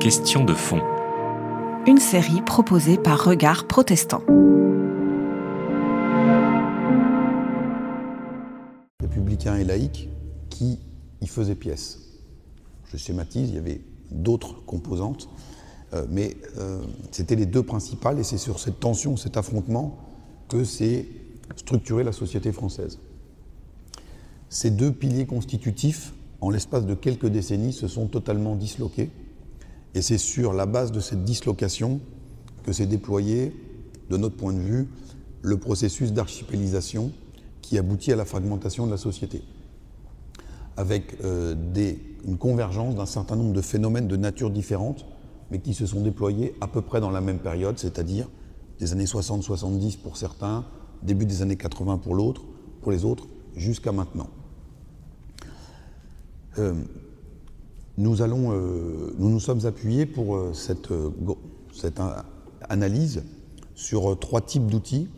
Question de fond. Une série proposée par Regard Protestant. Républicains et laïcs qui y faisaient pièce. Je schématise, il y avait d'autres composantes, euh, mais euh, c'était les deux principales et c'est sur cette tension, cet affrontement que s'est structurée la société française. Ces deux piliers constitutifs, en l'espace de quelques décennies, se sont totalement disloqués. Et c'est sur la base de cette dislocation que s'est déployé, de notre point de vue, le processus d'archipélisation qui aboutit à la fragmentation de la société, avec euh, une convergence d'un certain nombre de phénomènes de nature différente, mais qui se sont déployés à peu près dans la même période, c'est-à-dire des années 60-70 pour certains, début des années 80 pour l'autre, pour les autres, jusqu'à maintenant. Euh, euh, nous nous sommes appuyés pour euh, cette analyse sur trois types d'outils.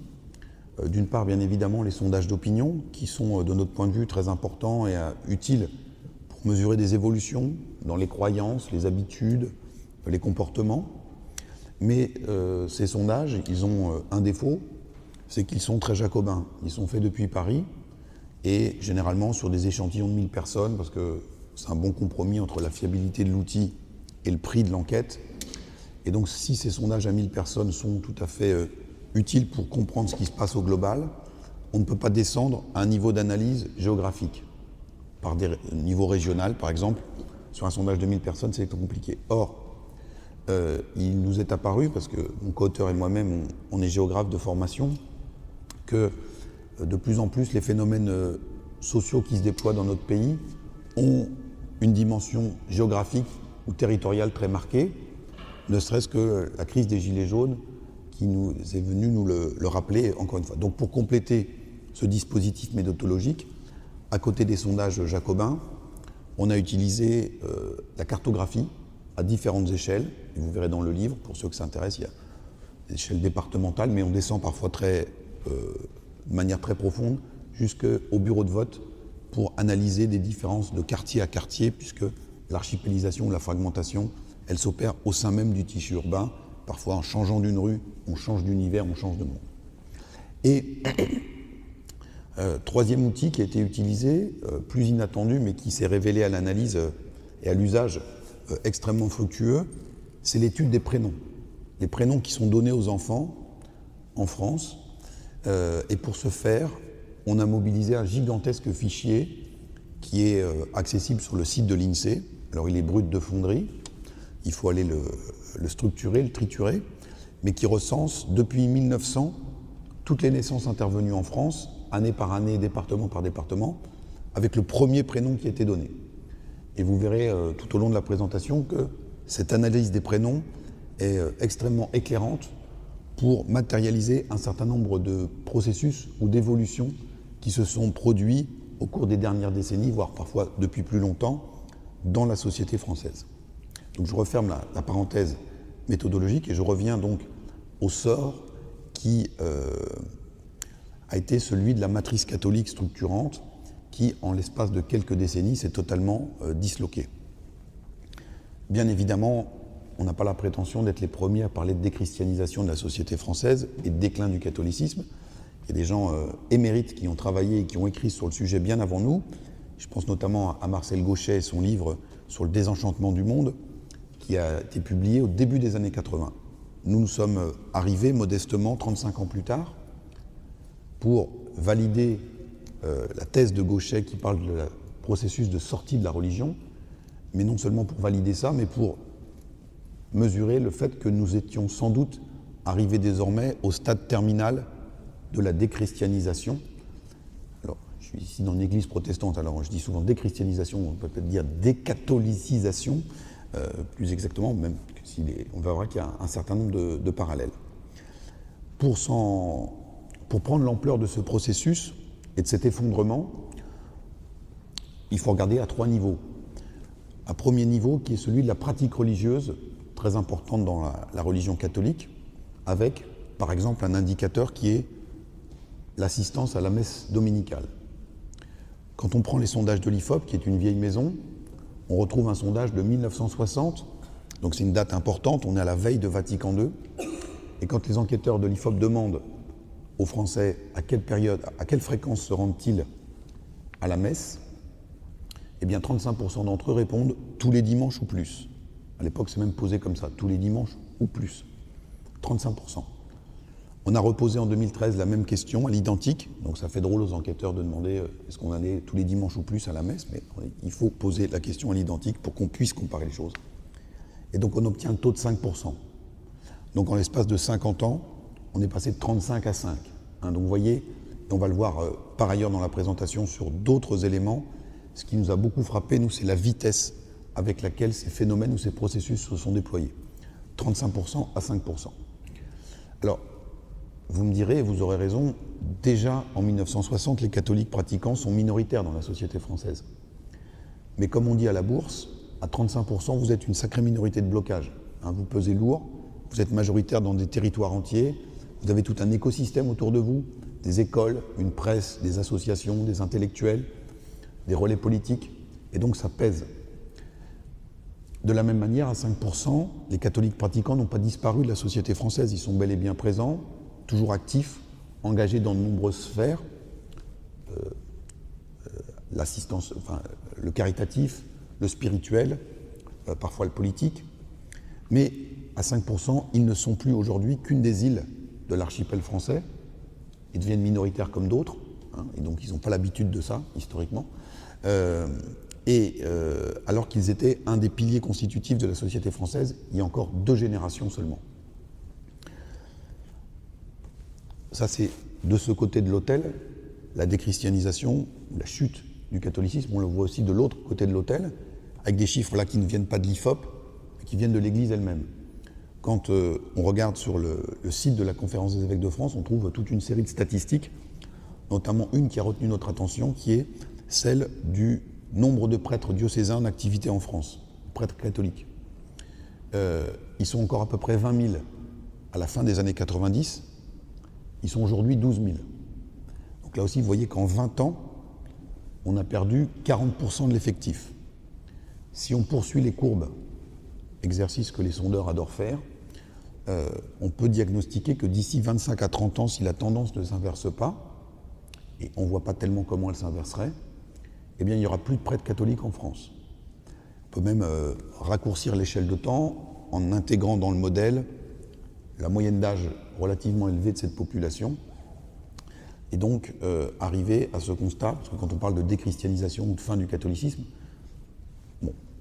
D'une part, bien évidemment, les sondages d'opinion, qui sont, de notre point de vue, très importants et utiles pour mesurer des évolutions dans les croyances, les habitudes, les comportements. Mais ces sondages, ils ont un défaut, c'est qu'ils sont très jacobins. Ils sont faits depuis Paris, et généralement sur des échantillons de 1000 personnes, parce que c'est un bon compromis entre la fiabilité de l'outil et le prix de l'enquête. Et donc si ces sondages à 1000 personnes sont tout à fait euh, utiles pour comprendre ce qui se passe au global, on ne peut pas descendre à un niveau d'analyse géographique. Par des niveaux régional, par exemple, sur un sondage de 1000 personnes, c'est compliqué. Or, euh, il nous est apparu, parce que mon co-auteur et moi-même, on, est géographe de formation, que de plus en plus les phénomènes euh, sociaux qui se déploient dans notre pays ont une dimension géographique ou territoriale très marquée, ne serait-ce que la crise des Gilets jaunes qui nous est venue nous le, rappeler encore une fois. Donc pour compléter ce dispositif méthodologique, à côté des sondages jacobins, on a utilisé euh, la cartographie à différentes échelles. Vous verrez dans le livre, pour ceux que ça intéresse, il y a des échelles départementales, mais on descend parfois très, euh, de manière très profonde jusqu'au bureau de vote pour analyser des différences de quartier à quartier, puisque l'archipélisation la fragmentation, elle s'opère au sein même du tissu urbain. Parfois, en changeant d'une rue, on change d'univers, on change de monde. Et euh, troisième outil qui a été utilisé, euh, plus inattendu, mais qui s'est révélé à l'analyse euh, et à l'usage extrêmement fructueux, c'est l'étude des prénoms. Les prénoms qui sont donnés aux enfants en France. Et pour ce faire, on a mobilisé un gigantesque fichier qui est euh, accessible sur le site de l'INSEE. Alors il est brut de fonderie, il faut aller le, structurer, le triturer, mais qui recense depuis 1900 toutes les naissances intervenues en France, année par année, département par département, avec le premier prénom qui a été donné. Et vous verrez euh, tout au long de la présentation que cette analyse des prénoms est euh, extrêmement éclairante pour matérialiser un certain nombre de processus ou d'évolutions qui se sont produits au cours des dernières décennies, voire parfois depuis plus longtemps, dans la société française. Donc je referme la, parenthèse méthodologique et je reviens donc au sort qui euh, a été celui de la matrice catholique structurante qui, en l'espace de quelques décennies, s'est totalement euh, disloquée. Bien évidemment, on n'a pas la prétention d'être les premiers à parler de déchristianisation de la société française et de déclin du catholicisme. Il y a des gens euh, émérites qui ont travaillé et qui ont écrit sur le sujet bien avant nous. Je pense notamment à Marcel Gauchet et son livre sur le désenchantement du monde, qui a été publié au début des années 80. Nous nous sommes euh, arrivés modestement 35 ans plus tard pour valider euh, la thèse de Gauchet qui parle du processus de sortie de la religion, mais non seulement pour valider ça, mais pour mesurer le fait que nous étions sans doute arrivés désormais au stade terminal de la déchristianisation. Alors, je suis ici dans une église protestante, alors je dis souvent déchristianisation, on peut peut-être dire décatholicisation, euh, plus exactement, même si on va voir qu'il y a un, certain nombre de, parallèles. Pour, pour prendre l'ampleur de ce processus et de cet effondrement, il faut regarder à trois niveaux. Un premier niveau qui est celui de la pratique religieuse, très importante dans la religion catholique, avec par exemple un indicateur qui est l'assistance à la messe dominicale. Quand on prend les sondages de l'IFOP, qui est une vieille maison, on retrouve un sondage de 1960, donc c'est une date importante, on est à la veille de Vatican II, et quand les enquêteurs de l'IFOP demandent aux Français à quelle période, à quelle fréquence se rendent-ils à la messe, eh bien 35% d'entre eux répondent tous les dimanches ou plus. À l'époque, c'est même posé comme ça, tous les dimanches ou plus. 35%. On a reposé en 2013 la même question à l'identique, donc ça fait drôle aux enquêteurs de demander euh, est-ce qu'on allait tous les dimanches ou plus à la messe, mais il faut poser la question à l'identique pour qu'on puisse comparer les choses. Et donc on obtient un taux de 5%. Donc en l'espace de 50 ans, on est passé de 35 à 5. Hein. donc vous voyez, on va le voir euh, par ailleurs dans la présentation sur d'autres éléments, ce qui nous a beaucoup frappé, nous, c'est la vitesse avec laquelle ces phénomènes ou ces processus se sont déployés. 35% à 5%. Alors, vous me direz, et vous aurez raison, déjà en 1960, les catholiques pratiquants sont minoritaires dans la société française. Mais comme on dit à la bourse, à 35%, vous êtes une sacrée minorité de blocage. Hein, vous pesez lourd, vous êtes majoritaire dans des territoires entiers, vous avez tout un écosystème autour de vous, des écoles, une presse, des associations, des intellectuels, des relais politiques, et donc ça pèse. De la même manière, à 5%, les catholiques pratiquants n'ont pas disparu de la société française, ils sont bel et bien présents, toujours actif, engagé dans de nombreuses sphères, euh, euh, l'assistance, enfin, le caritatif, le spirituel, euh, parfois le politique, mais à 5%, ils ne sont plus aujourd'hui qu'une des îles de l'archipel français, ils deviennent minoritaires comme d'autres, hein, et donc ils n'ont pas l'habitude de ça, historiquement, et alors qu'ils étaient un des piliers constitutifs de la société française il y a encore deux générations seulement. Ça, c'est de ce côté de l'autel, la déchristianisation, la chute du catholicisme. On le voit aussi de l'autre côté de l'autel, avec des chiffres là qui ne viennent pas de l'IFOP, mais qui viennent de l'Église elle-même. Quand euh, on regarde sur le, site de la Conférence des évêques de France, on trouve toute une série de statistiques, notamment une qui a retenu notre attention, qui est celle du nombre de prêtres diocésains en activité en France, prêtres catholiques. Euh, ils sont encore à peu près 20 000 à la fin des années 90, ils sont aujourd'hui 12 000. Donc là aussi, vous voyez qu'en 20 ans, on a perdu 40% de l'effectif. Si on poursuit les courbes, exercice que les sondeurs adorent faire, euh, on peut diagnostiquer que d'ici 25 à 30 ans, si la tendance ne s'inverse pas, et on ne voit pas tellement comment elle s'inverserait, eh bien il n'y aura plus de prêtres catholiques en France. On peut même euh, raccourcir l'échelle de temps en intégrant dans le modèle la moyenne d'âge relativement élevée de cette population, et donc euh, arriver à ce constat, parce que quand on parle de déchristianisation ou de fin du catholicisme,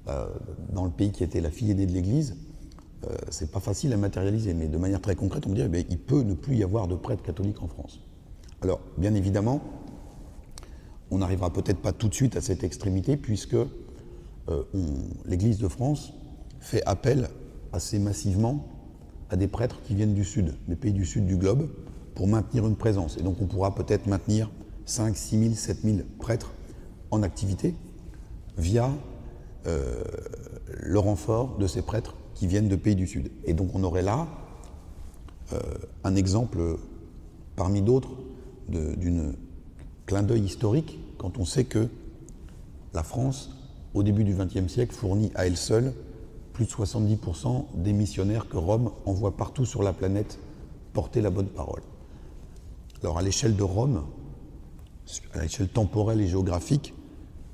euh, dans le pays qui était la fille aînée de l'Église, euh, c'est pas facile à matérialiser, mais de manière très concrète, on dirait qu'il eh peut ne plus y avoir de prêtres catholiques en France. Alors, bien évidemment, on n'arrivera peut-être pas tout de suite à cette extrémité, puisque l'Église de France fait appel assez massivement à des prêtres qui viennent du sud, des pays du sud du globe, pour maintenir une présence. Et donc on pourra peut-être maintenir 5, 6 000, 7 000 prêtres en activité via euh, le renfort de ces prêtres qui viennent de pays du sud. Et donc on aurait là euh, un exemple parmi d'autres d'une clin d'œil historique quand on sait que la France, au début du XXe siècle, fournit à elle seule plus de 70% des missionnaires que Rome envoie partout sur la planète porter la bonne parole. Alors à l'échelle de Rome, à l'échelle temporelle et géographique,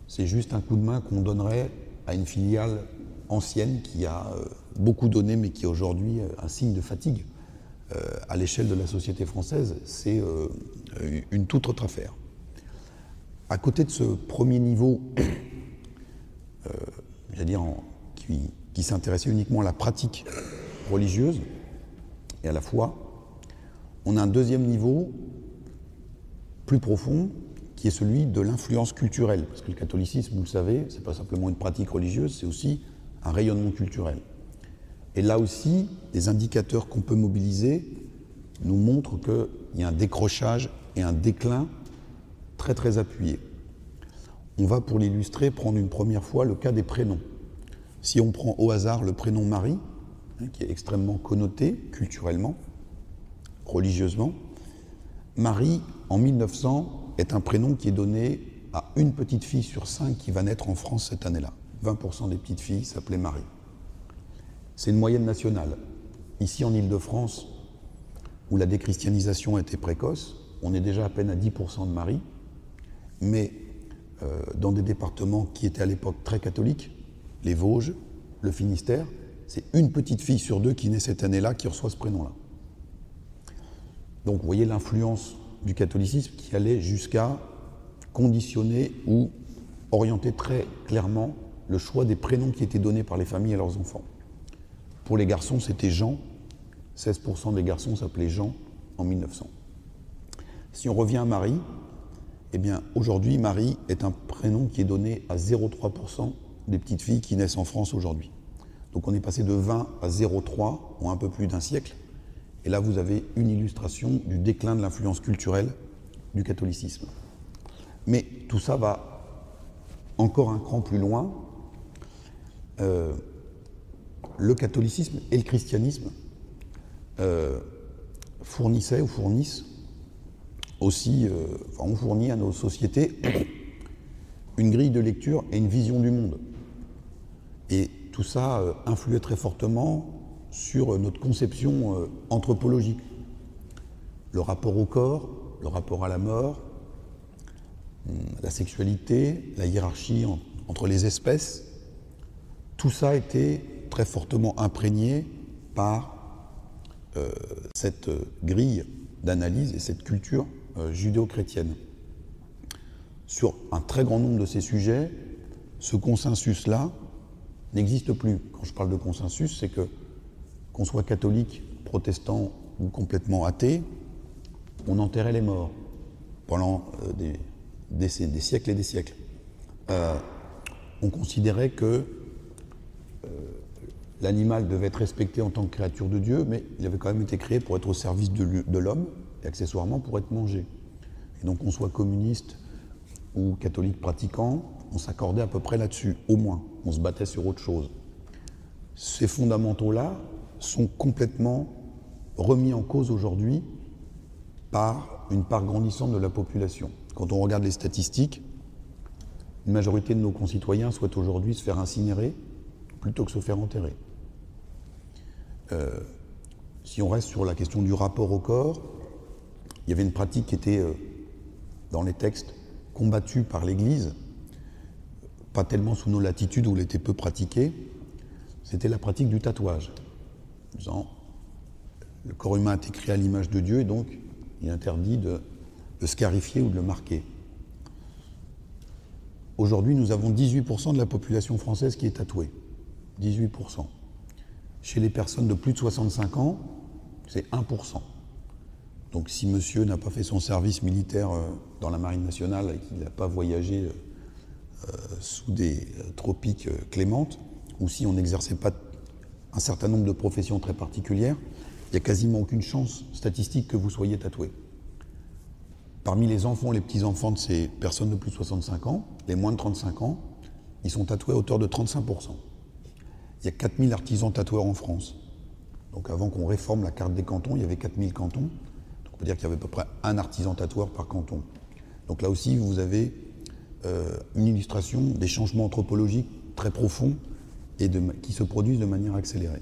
c'est juste un coup de main qu'on donnerait à une filiale ancienne qui a euh, beaucoup donné mais qui est aujourd'hui euh, un signe de fatigue. Euh, à l'échelle de la société française, c'est une toute autre affaire. À côté de ce premier niveau, j'allais dire, qui, s'intéressait uniquement à la pratique religieuse et à la foi. On a un deuxième niveau plus profond qui est celui de l'influence culturelle. Parce que le catholicisme, vous le savez, ce n'est pas simplement une pratique religieuse, c'est aussi un rayonnement culturel. Et là aussi, les indicateurs qu'on peut mobiliser nous montrent qu'il y a un décrochage et un déclin très très appuyé. On va, pour l'illustrer, prendre une première fois le cas des prénoms. Si on prend au hasard le prénom Marie, hein, qui est extrêmement connoté culturellement, religieusement, Marie, en 1900, est un prénom qui est donné à une petite fille sur cinq qui va naître en France cette année-là. 20% des petites filles s'appelaient Marie. C'est une moyenne nationale. Ici en Ile-de-France, où la déchristianisation était précoce, on est déjà à peine à 10% de Marie, mais euh, dans des départements qui étaient à l'époque très catholiques, les Vosges, le Finistère, c'est une petite fille sur deux qui naît cette année-là qui reçoit ce prénom-là. Donc vous voyez l'influence du catholicisme qui allait jusqu'à conditionner ou orienter très clairement le choix des prénoms qui étaient donnés par les familles à leurs enfants. Pour les garçons, c'était Jean. 16% des garçons s'appelaient Jean en 1900. Si on revient à Marie, eh bien aujourd'hui, Marie est un prénom qui est donné à 0,3% des petites filles qui naissent en France aujourd'hui. Donc on est passé de 20 à 0,3 en un peu plus d'un siècle. Et là, vous avez une illustration du déclin de l'influence culturelle du catholicisme. Mais tout ça va encore un cran plus loin. Euh, le catholicisme et le christianisme euh, fournissaient ou fournissent aussi, euh, enfin, ont fourni à nos sociétés une grille de lecture et une vision du monde. Et tout ça influait très fortement sur notre conception euh, anthropologique. Le rapport au corps, le rapport à la mort, hum, la sexualité, la hiérarchie entre les espèces, tout ça était très fortement imprégné par euh, cette grille d'analyse et cette culture euh, judéo-chrétienne. Sur un très grand nombre de ces sujets, ce consensus-là n'existe plus. Quand je parle de consensus, c'est que qu'on soit catholique, protestant ou complètement athée, on enterrait les morts pendant euh, des, siècles et des siècles. Euh, on considérait que euh, l'animal devait être respecté en tant que créature de Dieu, mais il avait quand même été créé pour être au service de, l'homme accessoirement pour être mangé. Et donc qu'on soit communiste ou catholique pratiquant, on s'accordait à peu près là-dessus, au moins. On se battait sur autre chose. Ces fondamentaux-là, sont complètement remis en cause aujourd'hui par une part grandissante de la population. Quand on regarde les statistiques, une majorité de nos concitoyens souhaitent aujourd'hui se faire incinérer plutôt que se faire enterrer. Euh, si on reste sur la question du rapport au corps, il y avait une pratique qui était, euh, dans les textes, combattue par l'Église, pas tellement sous nos latitudes où elle était peu pratiquée, c'était la pratique du tatouage disant le corps humain est écrit à l'image de Dieu et donc il est interdit de le scarifier ou de le marquer. Aujourd'hui, nous avons 18% de la population française qui est tatouée. 18%. Chez les personnes de plus de 65 ans, c'est 1%. Donc si monsieur n'a pas fait son service militaire euh, dans la Marine nationale et qu'il n'a pas voyagé euh, sous des euh, tropiques clémentes, ou si on n'exerçait pas un certain nombre de professions très particulières, il n'y a quasiment aucune chance statistique que vous soyez tatoué. Parmi les enfants, les petits-enfants de ces personnes de plus de 65 ans, les moins de 35 ans, ils sont tatoués à hauteur de 35%. Il y a 4000 artisans tatoueurs en France. Donc avant qu'on réforme la carte des cantons, il y avait 4000 cantons. Donc on peut dire qu'il y avait à peu près un artisan tatoueur par canton. Donc là aussi, vous avez euh, une illustration des changements anthropologiques très profonds et qui se produisent de manière accélérée.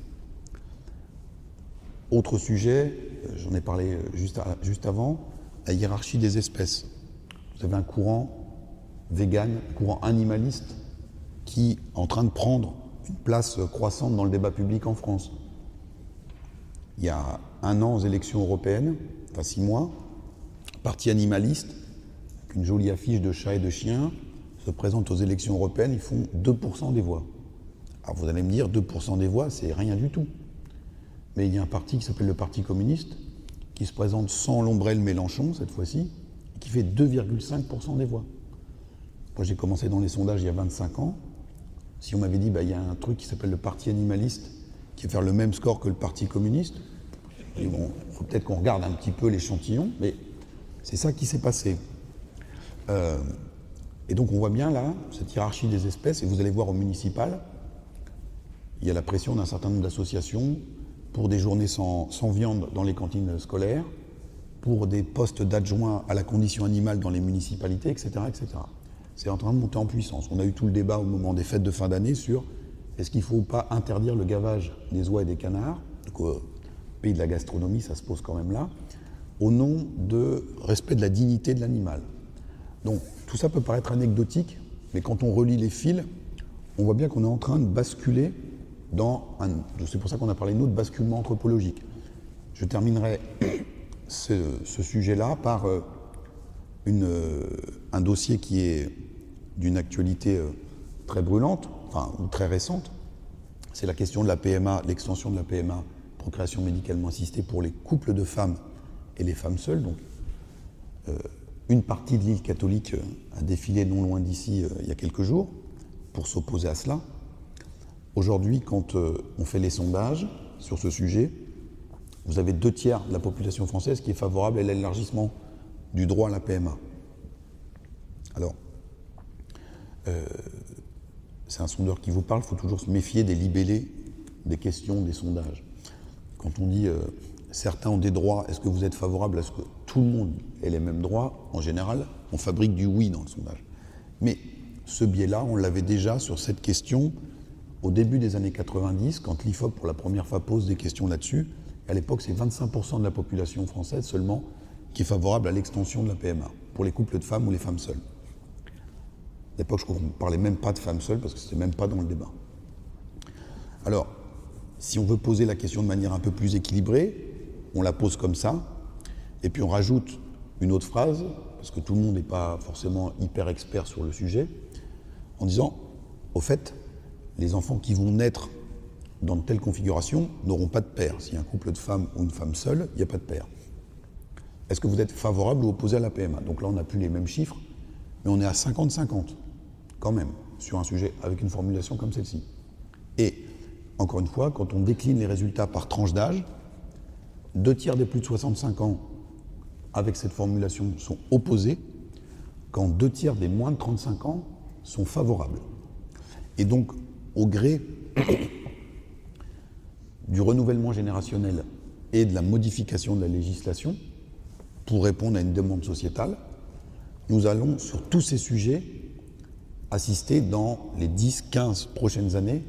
Autre sujet, euh, j'en ai parlé euh, juste, juste avant, la hiérarchie des espèces. Vous avez un courant vegan, un courant animaliste qui est en train de prendre une place croissante dans le débat public en France. Il y a un an aux élections européennes, enfin six mois, parti animaliste, avec une jolie affiche de chats et de chiens, se présente aux élections européennes, ils font 2% des voix. Alors vous allez me dire, 2% des voix, c'est rien du tout. Mais il y a un parti qui s'appelle le Parti communiste, qui se présente sans l'ombrelle Mélenchon, cette fois-ci, qui fait 2,5% des voix. Moi, j'ai commencé dans les sondages il y a 25 ans. Si on m'avait dit, bah, il y a un truc qui s'appelle le Parti animaliste, qui va faire le même score que le Parti communiste, il faut peut-être qu'on regarde un petit peu l'échantillon, mais c'est ça qui s'est passé. Euh, et donc on voit bien là, cette hiérarchie des espèces, et vous allez voir au municipal, il y a la pression d'un certain nombre d'associations pour des journées sans, viande dans les cantines scolaires, pour des postes d'adjoints à la condition animale dans les municipalités, etc., etc. c'est en train de monter en puissance. On a eu tout le débat au moment des fêtes de fin d'année sur est-ce qu'il ne faut pas interdire le gavage des oies et des canards au pays de la gastronomie, ça se pose quand même là, au nom de respect de la dignité de l'animal. Donc tout ça peut paraître anecdotique, mais quand on relit les fils, on voit bien qu'on est en train de basculer dans un. C'est pour ça qu'on a parlé, nous, de basculement anthropologique. Je terminerai ce, sujet-là par euh, euh, un dossier qui est d'une actualité euh, très brûlante, enfin, ou très récente. C'est la question de la PMA, l'extension de la PMA, procréation médicalement assistée pour les couples de femmes et les femmes seules. Donc, une partie de l'île catholique a défilé non loin d'ici il y a quelques jours pour s'opposer à cela. Aujourd'hui, quand on fait les sondages sur ce sujet, vous avez deux tiers de la population française qui est favorable à l'élargissement du droit à la PMA. Alors, euh, c'est un sondeur qui vous parle, il faut toujours se méfier des libellés, des questions, des sondages. Quand on dit euh, certains ont des droits, est-ce que vous êtes favorable à ce que tout le monde ait les mêmes droits? En général, on fabrique du oui dans le sondage. Mais ce biais-là, on l'avait déjà sur cette question au début des années 90, quand l'IFOP pour la première fois pose des questions là-dessus. À l'époque, c'est 25% de la population française seulement qui est favorable à l'extension de la PMA pour les couples de femmes ou les femmes seules. À l'époque, je ne parlait même pas de femmes seules parce que ce n'était même pas dans le débat. Alors, si on veut poser la question de manière un peu plus équilibrée, on la pose comme ça, et puis on rajoute une autre phrase, parce que tout le monde n'est pas forcément hyper expert sur le sujet, en disant, au fait, les enfants qui vont naître dans de telles configurations n'auront pas de père. S'il y a un couple de femmes ou une femme seule, il n'y a pas de père. Est-ce que vous êtes favorable ou opposé à la PMA Donc là, on n'a plus les mêmes chiffres, mais on est à 50-50, quand même, sur un sujet avec une formulation comme celle-ci. Encore une fois, quand on décline les résultats par tranche d'âge, deux tiers des plus de 65 ans avec cette formulation sont opposés, quand deux tiers des moins de 35 ans sont favorables. Et donc, au gré du renouvellement générationnel et de la modification de la législation pour répondre à une demande sociétale, nous allons sur tous ces sujets assister dans les 10-15 prochaines années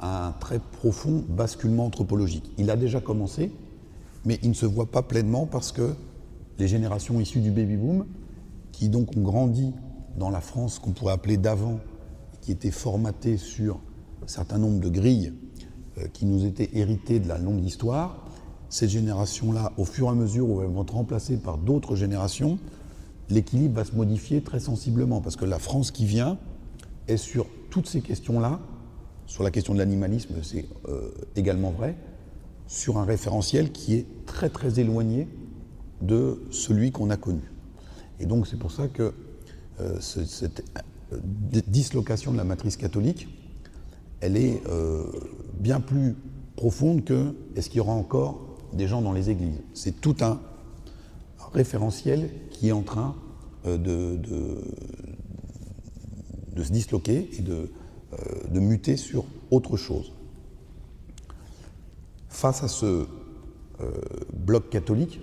un très profond basculement anthropologique. Il a déjà commencé, mais il ne se voit pas pleinement parce que les générations issues du baby-boom, qui donc ont grandi dans la France qu'on pourrait appeler d'avant, qui étaient formatées sur un certain nombre de grilles euh, qui nous étaient héritées de la longue histoire, ces générations-là, au fur et à mesure où elles vont être remplacées par d'autres générations, l'équilibre va se modifier très sensiblement, parce que la France qui vient est sur toutes ces questions-là, sur la question de l'animalisme, c'est euh, également vrai, sur un référentiel qui est très très éloigné de celui qu'on a connu. Et donc c'est pour ça que euh, cette dislocation de la matrice catholique, elle est bien plus profonde que est-ce qu'il y aura encore des gens dans les églises? C'est tout un référentiel qui est en train euh, de, se disloquer et de, euh, de, muter sur autre chose. Face à ce euh, bloc catholique,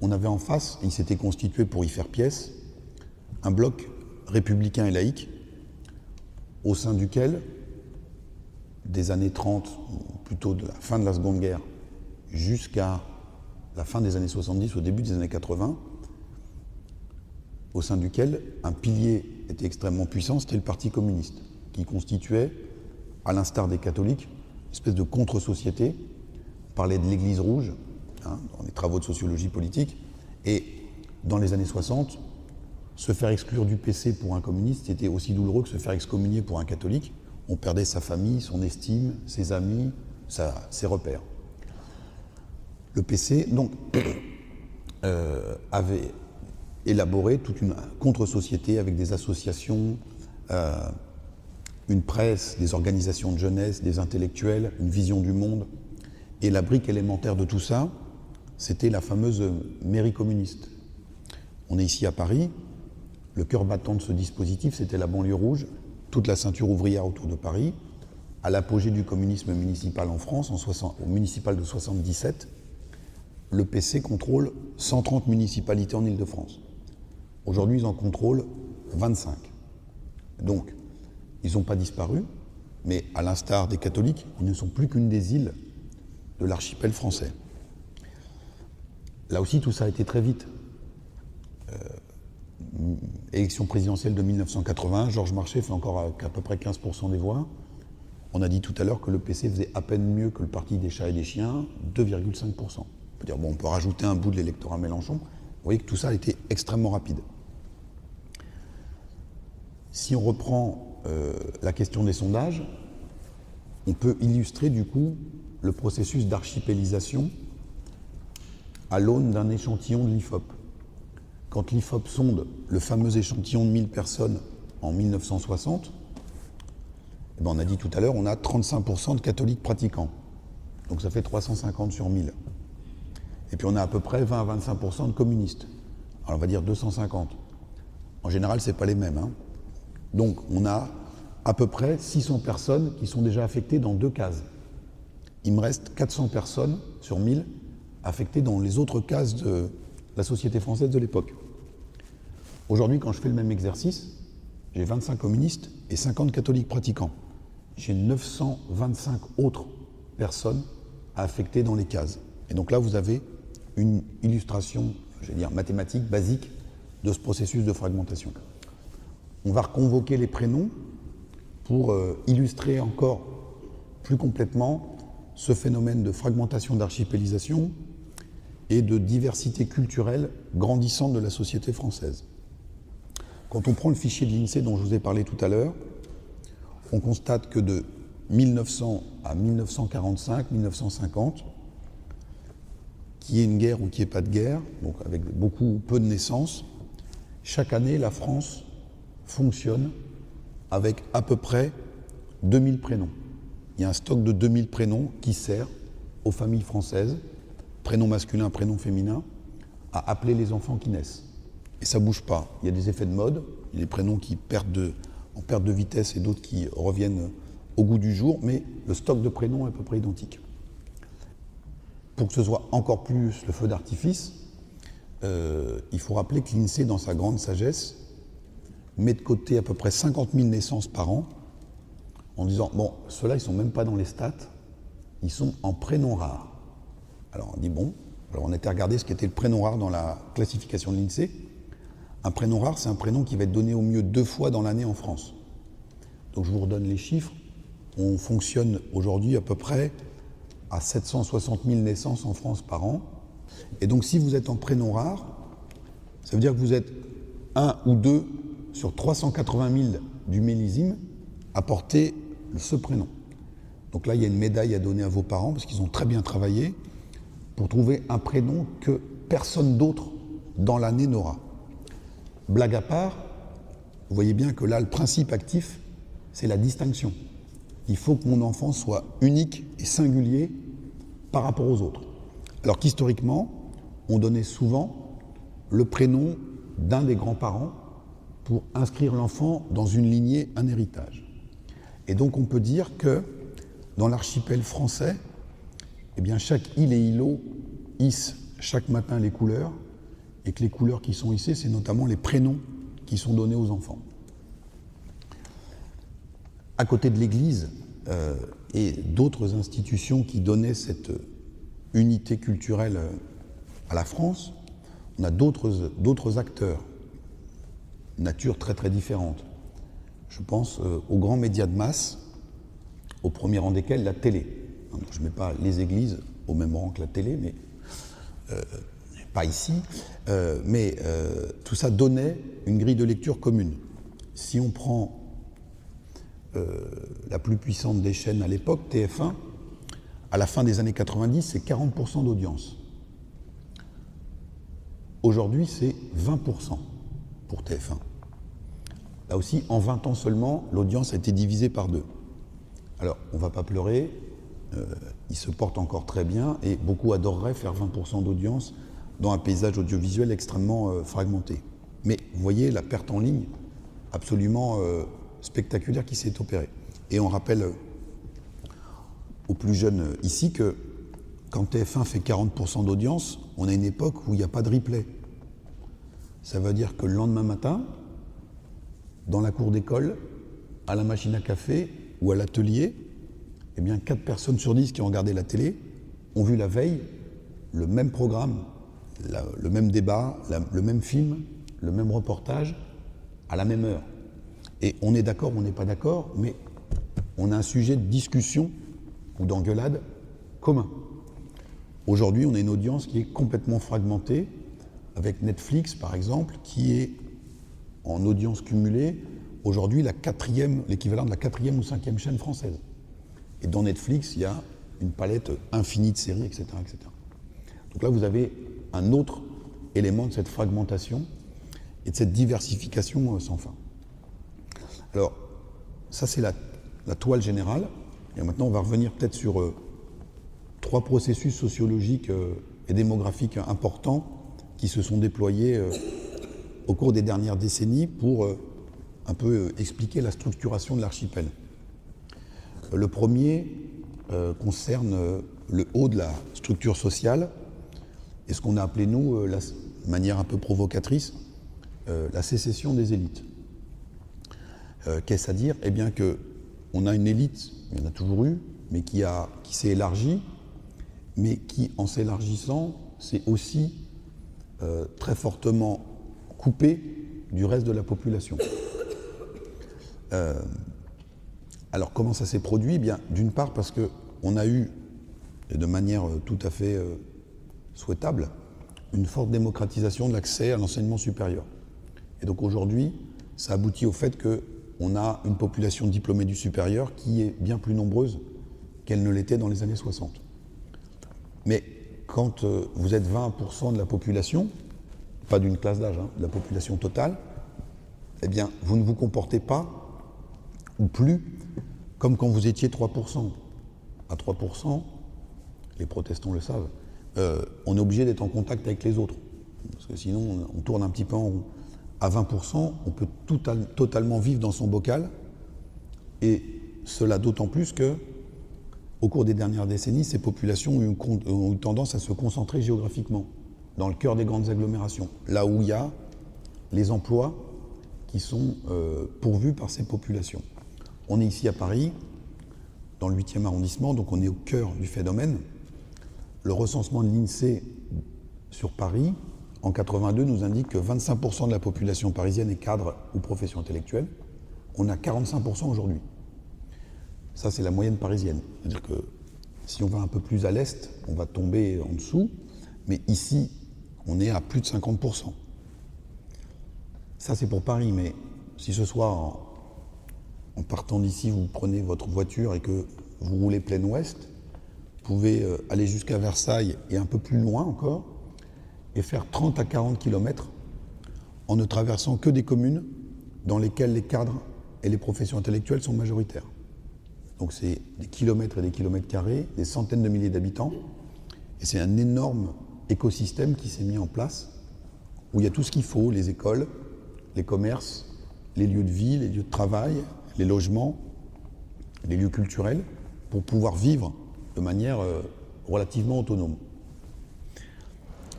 on avait en face, il s'était constitué pour y faire pièce, un bloc républicain et laïque, au sein duquel des années 30, ou plutôt de la fin de la Seconde Guerre, jusqu'à la fin des années 70, au début des années 80, au sein duquel un pilier était extrêmement puissant, c'était le Parti communiste, qui constituait, à l'instar des catholiques, une espèce de contre-société. On parlait de l'Église rouge, hein, dans les travaux de sociologie politique, et dans les années 60, se faire exclure du PC pour un communiste était aussi douloureux que se faire excommunier pour un catholique on perdait sa famille, son estime, ses amis, ses repères. Le PC, donc, euh, avait élaboré toute une contre-société avec des associations, euh, une presse, des organisations de jeunesse, des intellectuels, une vision du monde. Et la brique élémentaire de tout ça, c'était la fameuse mairie communiste. On est ici à Paris. Le cœur battant de ce dispositif, c'était la banlieue rouge, toute la ceinture ouvrière autour de Paris, à l'apogée du communisme municipal en France, en au municipal de 77, le PC contrôle 130 municipalités en Ile-de-France. Aujourd'hui, ils en contrôlent 25. Donc, ils n'ont pas disparu, mais à l'instar des catholiques, ils ne sont plus qu'une des îles de l'archipel français. Là aussi, tout ça a été très vite. Euh, élection présidentielle de 1980, Georges Marchais fait encore à, peu près 15% des voix. On a dit tout à l'heure que le PC faisait à peine mieux que le parti des chats et des chiens, 2,5%. On peut dire, bon, on peut rajouter un bout de l'électorat Mélenchon. Vous voyez que tout ça a été extrêmement rapide. Si on reprend la question des sondages, on peut illustrer du coup le processus d'archipélisation à l'aune d'un échantillon de l'IFOP. Quand l'IFOP sonde le fameux échantillon de 1000 personnes en 1960, eh ben, on a dit tout à l'heure, on a 35% de catholiques pratiquants. Donc ça fait 350 sur 1000. Et puis on a à peu près 20 à 25% de communistes. Alors on va dire 250. En général, ce n'est pas les mêmes. Hein. Donc on a à peu près 600 personnes qui sont déjà affectées dans deux cases. Il me reste 400 personnes sur 1000 affectées dans les autres cases de la société française de l'époque. Aujourd'hui, quand je fais le même exercice, j'ai 25 communistes et 50 catholiques pratiquants. J'ai 925 autres personnes à affecter dans les cases. Et donc là, vous avez une illustration, je vais dire, mathématique, basique de ce processus de fragmentation. On va reconvoquer les prénoms pour euh, illustrer encore plus complètement ce phénomène de fragmentation d'archipélisation et de diversité culturelle grandissante de la société française. Quand on prend le fichier de l'INSEE dont je vous ai parlé tout à l'heure, on constate que de 1900 à 1945, 1950, qu'il y une guerre ou qu'il n'y ait pas de guerre, donc avec beaucoup peu de naissances, chaque année, la France fonctionne avec à peu près 2000 prénoms. Il y a un stock de 2000 prénoms qui sert aux familles françaises, prénoms masculins, prénoms féminins, à appeler les enfants qui naissent. Et ça ne bouge pas. Il y a des effets de mode, il y a des prénoms qui perdent de, en de vitesse et d'autres qui reviennent au goût du jour, mais le stock de prénoms est à peu près identique. Pour que ce soit encore plus le feu d'artifice, euh, il faut rappeler que l'INSEE, dans sa grande sagesse, met de côté à peu près 50 000 naissances par an en disant bon, ceux-là, ils sont même pas dans les stats, ils sont en prénom rare. Alors on dit bon, alors on était regarder ce qu'était le prénom rare dans la classification de l'INSEE. Un prénom rare, c'est un prénom qui va être donné au mieux deux fois dans l'année en France. Donc je vous redonne les chiffres. On fonctionne aujourd'hui à peu près à 760 000 naissances en France par an. Et donc si vous êtes en prénom rare, ça veut dire que vous êtes un ou deux sur 380 000 du mélizime à porter ce prénom. Donc là, il y a une médaille à donner à vos parents parce qu'ils ont très bien travaillé pour trouver un prénom que personne d'autre dans l'année n'aura. Blague à part, vous voyez bien que là, le principe actif, c'est la distinction. Il faut que mon enfant soit unique et singulier par rapport aux autres. Alors qu'historiquement, on donnait souvent le prénom d'un des grands-parents pour inscrire l'enfant dans une lignée, un héritage. Et donc on peut dire que dans l'archipel français, eh bien chaque île et îlot hisse chaque matin les couleurs, et que les couleurs qui sont hissées, c'est notamment les prénoms qui sont donnés aux enfants. À côté de l'Église euh, et d'autres institutions qui donnaient cette unité culturelle euh, à la France, on a d'autres acteurs nature très très différente. Je pense euh, aux grands médias de masse, au premier rang desquels la télé. je ne mets pas les églises au même rang que la télé, mais euh, pas ici. Euh, mais tout ça donnait une grille de lecture commune. Si on prend la plus puissante des chaînes à l'époque, TF1, à la fin des années 90, c'est 40% d'audience. Aujourd'hui, c'est 20% pour TF1. Là aussi, en 20 ans seulement, l'audience a été divisée par deux. Alors, on ne va pas pleurer, euh, il se porte encore très bien et beaucoup adoreraient faire 20% d'audience dans un paysage audiovisuel extrêmement euh, fragmenté. Mais vous voyez la perte en ligne absolument euh, spectaculaire qui s'est opérée. Et on rappelle aux plus jeunes ici que quand TF1 fait 40% d'audience, on a une époque où il n'y a pas de replay. Ça veut dire que le lendemain matin, dans la cour d'école, à la machine à café ou à l'atelier, eh bien 4 personnes sur 10 qui ont regardé la télé ont vu la veille le même programme, le même débat, le même film, le même reportage à la même heure. Et on est d'accord on n'est pas d'accord, mais on a un sujet de discussion ou d'engueulade commun. Aujourd'hui, on a une audience qui est complètement fragmentée, avec Netflix par exemple, qui est en audience cumulée aujourd'hui l'équivalent de la quatrième ou cinquième chaîne française. Et dans Netflix, il y a une palette infinie de séries, etc., etc. Donc là, vous avez un autre élément de cette fragmentation et de cette diversification euh, sans fin. Alors, ça c'est la, toile générale. Et maintenant, on va revenir peut-être sur euh, trois processus sociologiques euh, et démographiques importants qui se sont déployés au cours des dernières décennies pour un peu expliquer la structuration de l'archipel. Le premier concerne le haut de la structure sociale et ce qu'on a appelé, nous, de manière un peu provocatrice, la sécession des élites. Euh, qu'est-ce à dire? Eh bien qu'on a une élite, il y en a toujours eu, mais qui, qui s'est élargie, mais qui, en s'élargissant, s'est aussi euh, très fortement coupée du reste de la population. Euh, alors comment ça s'est produit? Eh bien, D'une part parce qu'on a eu, de manière tout à fait souhaitable, une forte démocratisation de l'accès à l'enseignement supérieur. Et donc aujourd'hui, ça aboutit au fait que on a une population diplômée du supérieur qui est bien plus nombreuse qu'elle ne l'était dans les années 60. Mais quand euh, vous êtes 20% de la population, pas d'une classe d'âge, hein, de la population totale, eh bien, vous ne vous comportez pas, ou plus, comme quand vous étiez 3%. À 3%, les protestants le savent, euh, on est obligé d'être en contact avec les autres. Parce que sinon, on tourne un petit peu en rond à 20%, on peut totalement vivre dans son bocal. Et cela d'autant plus que, au cours des dernières décennies, ces populations ont eu, tendance à se concentrer géographiquement, dans le cœur des grandes agglomérations, là où il y a les emplois qui sont euh, pourvus par ces populations. On est ici à Paris, dans le 8e arrondissement, donc on est au cœur du phénomène. Le recensement de l'INSEE sur Paris en 82 nous indique que 25% de la population parisienne est cadre ou profession intellectuelle. On a 45% aujourd'hui. Ça, c'est la moyenne parisienne. C'est-à-dire que si on va un peu plus à l'est, on va tomber en dessous, mais ici, on est à plus de 50%. Ça, c'est pour Paris, mais si ce soir, en, partant d'ici, vous prenez votre voiture et que vous roulez plein ouest, vous pouvez euh, aller jusqu'à Versailles et un peu plus loin encore, et faire 30 à 40 km en ne traversant que des communes dans lesquelles les cadres et les professions intellectuelles sont majoritaires. Donc c'est des kilomètres et des kilomètres carrés, des centaines de milliers d'habitants, et c'est un énorme écosystème qui s'est mis en place, où il y a tout ce qu'il faut, les écoles, les commerces, les lieux de vie, les lieux de travail, les logements, les lieux culturels, pour pouvoir vivre de manière euh, relativement autonome.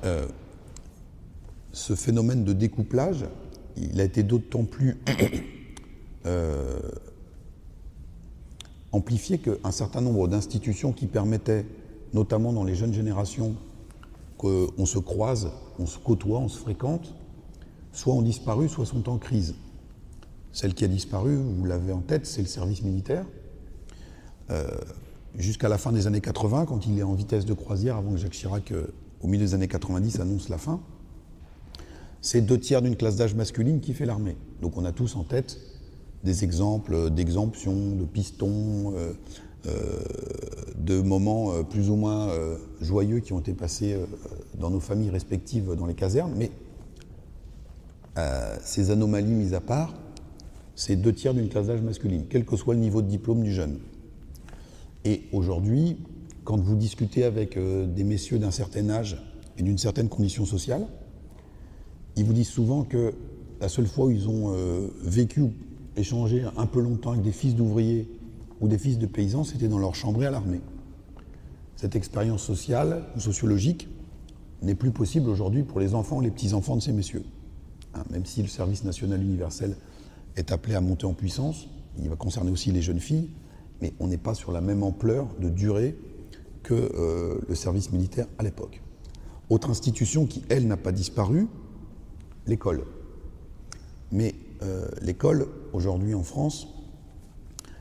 Euh, ce phénomène de découplage, il a été d'autant plus euh, amplifié qu'un certain nombre d'institutions qui permettaient, notamment dans les jeunes générations, qu'on se croise, on se côtoie, on se fréquente, soit ont disparu, soit sont en crise. Celle qui a disparu, vous l'avez en tête, c'est le service militaire. Euh, jusqu'à la fin des années 80, quand il est en vitesse de croisière, avant que Jacques Chirac, euh, au milieu des années 90, annonce la fin, c'est deux tiers d'une classe d'âge masculine qui fait l'armée. Donc on a tous en tête des exemples d'exemptions, de pistons, euh, euh, de moments euh, plus ou moins joyeux qui ont été passés dans nos familles respectives dans les casernes. Mais ces anomalies mises à part, c'est deux tiers d'une classe d'âge masculine, quel que soit le niveau de diplôme du jeune. Et aujourd'hui, quand vous discutez avec des messieurs d'un certain âge et d'une certaine condition sociale, ils vous disent souvent que la seule fois où ils ont vécu ou échangé un peu longtemps avec des fils d'ouvriers ou des fils de paysans, c'était dans leur chambrée à l'armée. Cette expérience sociale ou sociologique n'est plus possible aujourd'hui pour les enfants et les petits-enfants de ces messieurs. Hein, même si le service national universel est appelé à monter en puissance. Il va concerner aussi les jeunes filles, mais on n'est pas sur la même ampleur de durée que euh, le service militaire à l'époque. Autre institution qui, elle, n'a pas disparu, l'école. Mais euh, l'école, aujourd'hui en France,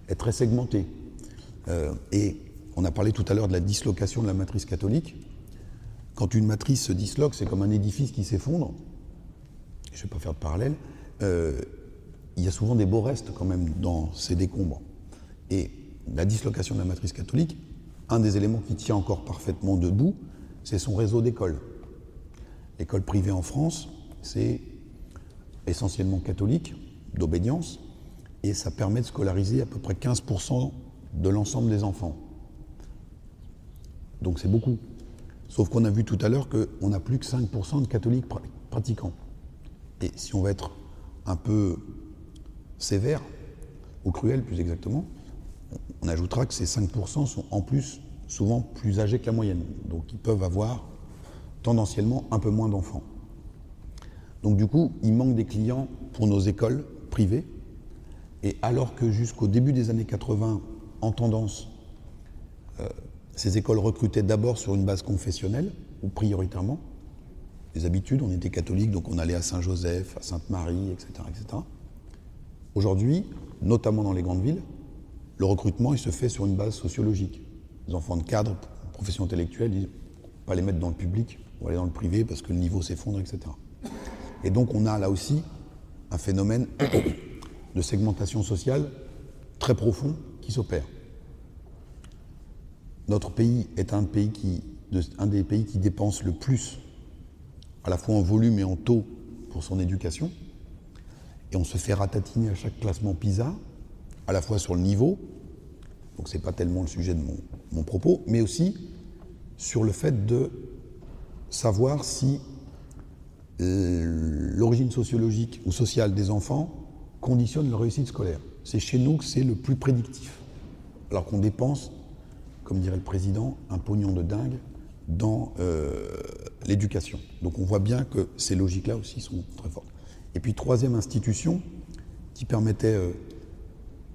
est très segmentée. Euh, et on a parlé tout à l'heure de la dislocation de la matrice catholique. Quand une matrice se disloque, c'est comme un édifice qui s'effondre. Je ne vais pas faire de parallèle. Euh, il y a souvent des beaux restes quand même dans ces décombres. Et la dislocation de la matrice catholique, un des éléments qui tient encore parfaitement debout, c'est son réseau d'écoles. L'école privée en France, c'est essentiellement catholique, d'obédience, et ça permet de scolariser à peu près 15% de l'ensemble des enfants. Donc c'est beaucoup. Sauf qu'on a vu tout à l'heure qu'on n'a plus que 5% de catholiques pratiquants. Et si on veut être un peu sévère, ou cruel plus exactement, on ajoutera que ces 5% sont en plus souvent plus âgés que la moyenne. Donc ils peuvent avoir tendanciellement un peu moins d'enfants. Donc du coup, il manque des clients pour nos écoles privées. Et alors que jusqu'au début des années 80, en tendance, euh, ces écoles recrutaient d'abord sur une base confessionnelle, ou prioritairement, les habitudes, on était catholique, donc on allait à Saint-Joseph, à Sainte-Marie, etc. Aujourd'hui, notamment dans les grandes villes, le recrutement il se fait sur une base sociologique. Les enfants de cadre, profession intellectuelle, ils pas les mettre dans le public, ou aller dans le privé parce que le niveau s'effondre, etc. Et donc on a là aussi un phénomène de segmentation sociale très profond qui s'opère. Notre pays est un, pays qui, un des pays qui dépense le plus, à la fois en volume et en taux, pour son éducation. Et on se fait ratatiner à chaque classement PISA, à la fois sur le niveau, donc ce n'est pas tellement le sujet de mon, mon propos, mais aussi sur le fait de savoir si l'origine sociologique ou sociale des enfants conditionne leur réussite scolaire. C'est chez nous que c'est le plus prédictif. Alors qu'on dépense, comme dirait le président, un pognon de dingue dans euh, l'éducation. Donc on voit bien que ces logiques-là aussi sont très fortes. Et puis troisième institution qui permettait, euh,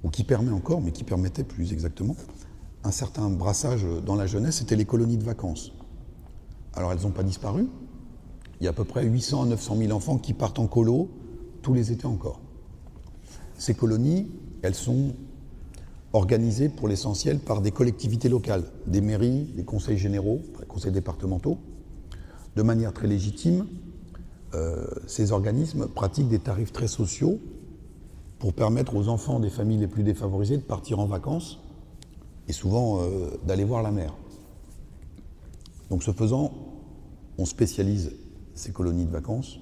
ou qui permet encore, mais qui permettait plus exactement, un certain brassage dans la jeunesse, c'était les colonies de vacances. Alors elles n'ont pas disparu. Il y a à peu près 800 à 900 000 enfants qui partent en colo tous les étés encore. Ces colonies, elles sont organisées pour l'essentiel par des collectivités locales, des mairies, des conseils généraux, des conseils départementaux. De manière très légitime, euh, ces organismes pratiquent des tarifs très sociaux pour permettre aux enfants des familles les plus défavorisées de partir en vacances et souvent euh, d'aller voir la mer. Donc ce faisant, on spécialise ces colonies de vacances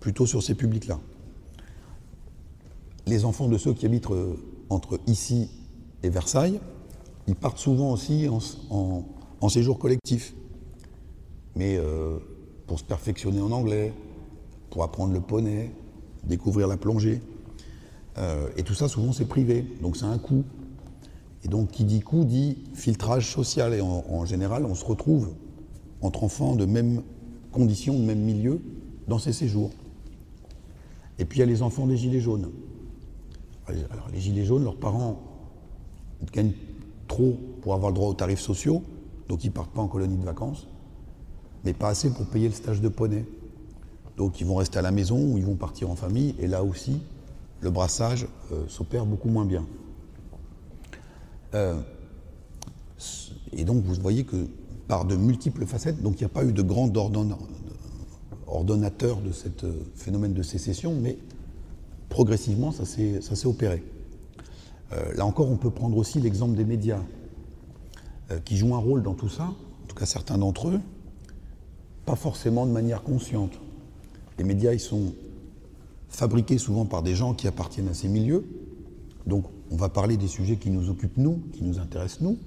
plutôt sur ces publics-là. Les enfants de ceux qui habitent euh, entre ici et Versailles, ils partent souvent aussi en, séjour collectif, mais euh, pour se perfectionner en anglais, pour apprendre le poney, découvrir la plongée. et tout ça, souvent, c'est privé, donc c'est un coût. Et donc, qui dit coup dit filtrage social. Et en, général, on se retrouve entre enfants de même conditions, de même milieu, dans ces séjours. Et puis, il y a les enfants des Gilets jaunes. Alors, les Gilets jaunes, leurs parents gagnent trop pour avoir le droit aux tarifs sociaux, donc ils ne partent pas en colonie de vacances, mais pas assez pour payer le stage de poney. Donc, ils vont rester à la maison ou ils vont partir en famille, et là aussi, le brassage euh, s'opère beaucoup moins bien. Euh, et donc vous voyez que par de multiples facettes, donc il n'y a pas eu de grand ordonnateur de ce euh, phénomène de sécession, mais progressivement ça s'est opéré. Euh, là encore, on peut prendre aussi l'exemple des médias, qui jouent un rôle dans tout ça, en tout cas certains d'entre eux, pas forcément de manière consciente. Les médias, ils sont fabriqués souvent par des gens qui appartiennent à ces milieux, donc on va parler des sujets qui nous occupent nous, qui nous intéressent nous.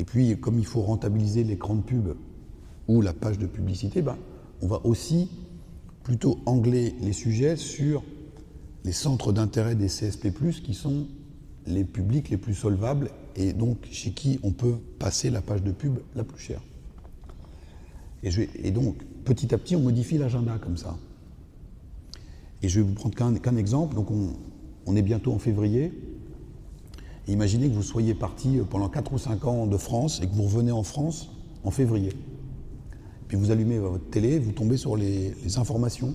Et puis, comme il faut rentabiliser l'écran de pub ou la page de publicité, ben, on va aussi plutôt angler les sujets sur les centres d'intérêt des CSP, qui sont les publics les plus solvables et donc chez qui on peut passer la page de pub la plus chère. Et, donc, petit à petit, on modifie l'agenda comme ça. Et je vais vous prendre qu'un exemple. Donc on, est bientôt en février. Imaginez que vous soyez parti pendant 4 ou 5 ans de France et que vous revenez en France en février. Puis vous allumez votre télé, vous tombez sur les, informations.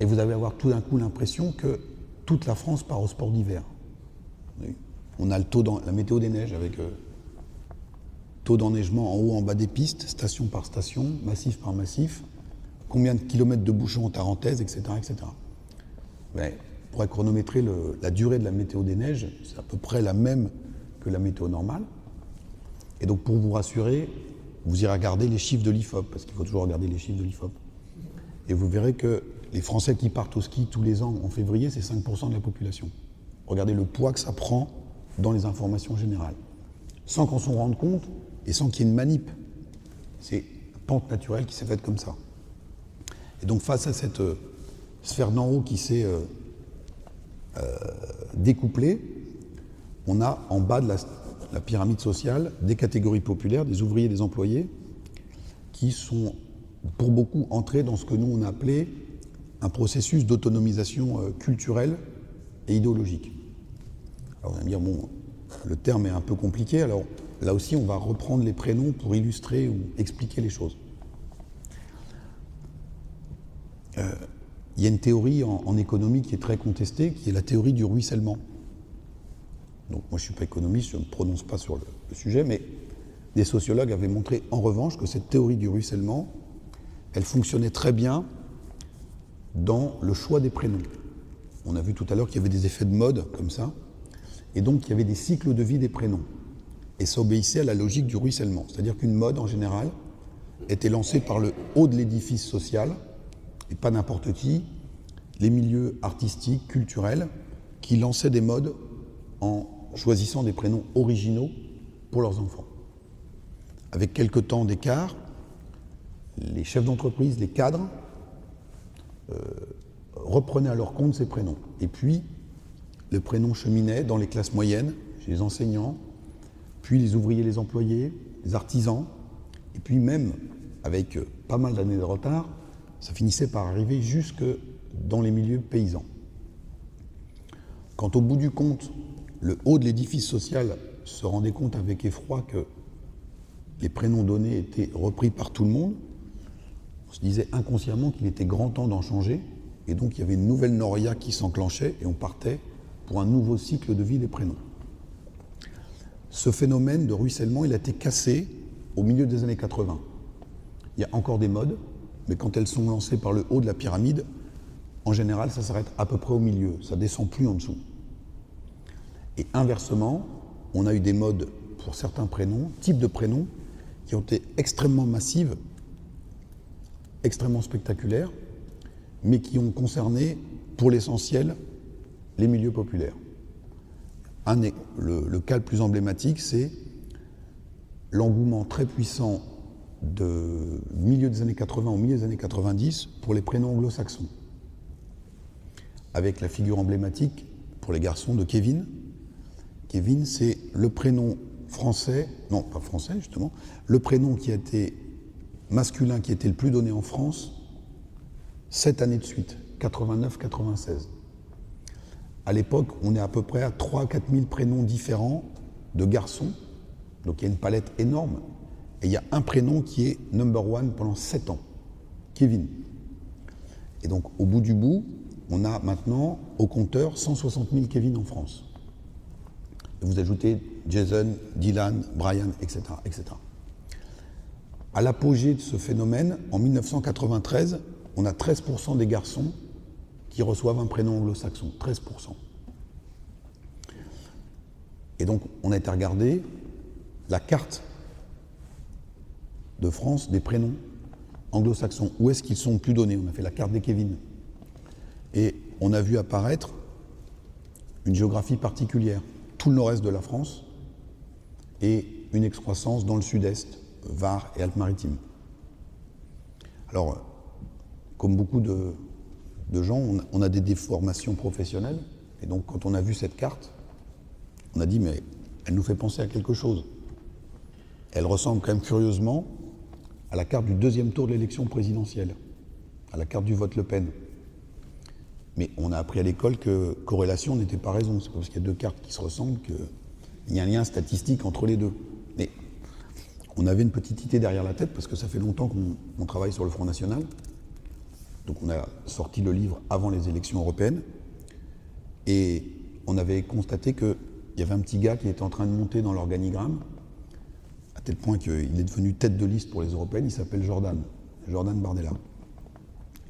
Et vous allez avoir tout d'un coup l'impression que toute la France part au sport d'hiver. On a le taux la météo des neiges avec euh, taux d'enneigement en haut, en bas des pistes, station par station, massif par massif, combien de kilomètres de bouchons en Tarentaise, etc. etc. Mais pour chronométrer la durée de la météo des neiges, c'est à peu près la même que la météo normale. Et donc pour vous rassurer, vous irez regarder les chiffres de l'IFOP, parce qu'il faut toujours regarder les chiffres de l'IFOP. Et vous verrez que les Français qui partent au ski tous les ans en février, c'est 5% de la population. Regardez le poids que ça prend dans les informations générales. Sans qu'on s'en rende compte et sans qu'il y ait une manip. C'est une pente naturelle qui s'est faite comme ça. Et donc face à cette euh, sphère d'en haut qui s'est euh, euh, découplée, on a en bas de la, pyramide sociale des catégories populaires, des ouvriers, des employés, qui sont pour beaucoup entrés dans ce que nous on a appelé un processus d'autonomisation culturelle et idéologique. Alors on va me dire, bon, le terme est un peu compliqué, alors là aussi on va reprendre les prénoms pour illustrer ou expliquer les choses. Euh, il y a une théorie en, économie qui est très contestée, qui est la théorie du ruissellement. Donc moi je ne suis pas économiste, je ne me prononce pas sur le, sujet, mais des sociologues avaient montré en revanche que cette théorie du ruissellement, elle fonctionnait très bien dans le choix des prénoms. On a vu tout à l'heure qu'il y avait des effets de mode comme ça, et donc il y avait des cycles de vie des prénoms. Et ça obéissait à la logique du ruissellement, c'est-à-dire qu'une mode en général était lancée par le haut de l'édifice social, pas n'importe qui, les milieux artistiques, culturels, qui lançaient des modes en choisissant des prénoms originaux pour leurs enfants. Avec quelques temps d'écart, les chefs d'entreprise, les cadres, euh, reprenaient à leur compte ces prénoms. Et puis, le prénom cheminait dans les classes moyennes, chez les enseignants, puis les ouvriers, les employés, les artisans, et puis même, avec pas mal d'années de retard, ça finissait par arriver jusque dans les milieux paysans. Quand au bout du compte, le haut de l'édifice social se rendait compte avec effroi que les prénoms donnés étaient repris par tout le monde, on se disait inconsciemment qu'il était grand temps d'en changer, et donc il y avait une nouvelle noria qui s'enclenchait, et on partait pour un nouveau cycle de vie des prénoms. Ce phénomène de ruissellement, il a été cassé au milieu des années 80. Il y a encore des modes, mais quand elles sont lancées par le haut de la pyramide, en général, ça s'arrête à peu près au milieu, ça descend plus en dessous. Et inversement, on a eu des modes pour certains prénoms, types de prénoms, qui ont été extrêmement massives, extrêmement spectaculaires, mais qui ont concerné, pour l'essentiel, les milieux populaires. Le cas le plus emblématique, c'est l'engouement très puissant de milieu des années 80 au milieu des années 90 pour les prénoms anglo-saxons. Avec la figure emblématique pour les garçons de Kevin. Kevin, c'est le prénom français, non pas français justement, le prénom qui a été masculin qui été le plus donné en France sept années de suite, 89-96. À l'époque, on est à peu près à 3-4 000 prénoms différents de garçons, donc il y a une palette énorme et il y a un prénom qui est number one pendant 7 ans, Kevin. Et donc, au bout du bout, on a maintenant au compteur 160 000 Kevin en France. vous ajoutez Jason, Dylan, Brian, etc. etc. À l'apogée de ce phénomène, en 1993, on a 13% des garçons qui reçoivent un prénom anglo-saxon. 13%. Et donc, on a été regarder la carte de France des prénoms anglo-saxons. Où est-ce qu'ils sont plus donnés? On a fait la carte des Kevin. Et on a vu apparaître une géographie particulière. Tout le nord-est de la France et une excroissance dans le sud-est, Var et Alpes-Maritimes. Alors, comme beaucoup de, gens, on a des déformations professionnelles. Et donc, quand on a vu cette carte, on a dit, mais elle nous fait penser à quelque chose. Elle ressemble quand même curieusement à la carte du deuxième tour de l'élection présidentielle, à la carte du vote Le Pen. Mais on a appris à l'école que corrélation n'était pas raison. C'est parce qu'il y a deux cartes qui se ressemblent qu'il y a un lien statistique entre les deux. Mais on avait une petite idée derrière la tête parce que ça fait longtemps qu'on travaille sur le Front National. Donc on a sorti le livre avant les élections européennes. Et on avait constaté qu'il y avait un petit gars qui était en train de monter dans l'organigramme, tel point qu'il est devenu tête de liste pour les européennes. Il s'appelle Jordan, Jordan Bardella.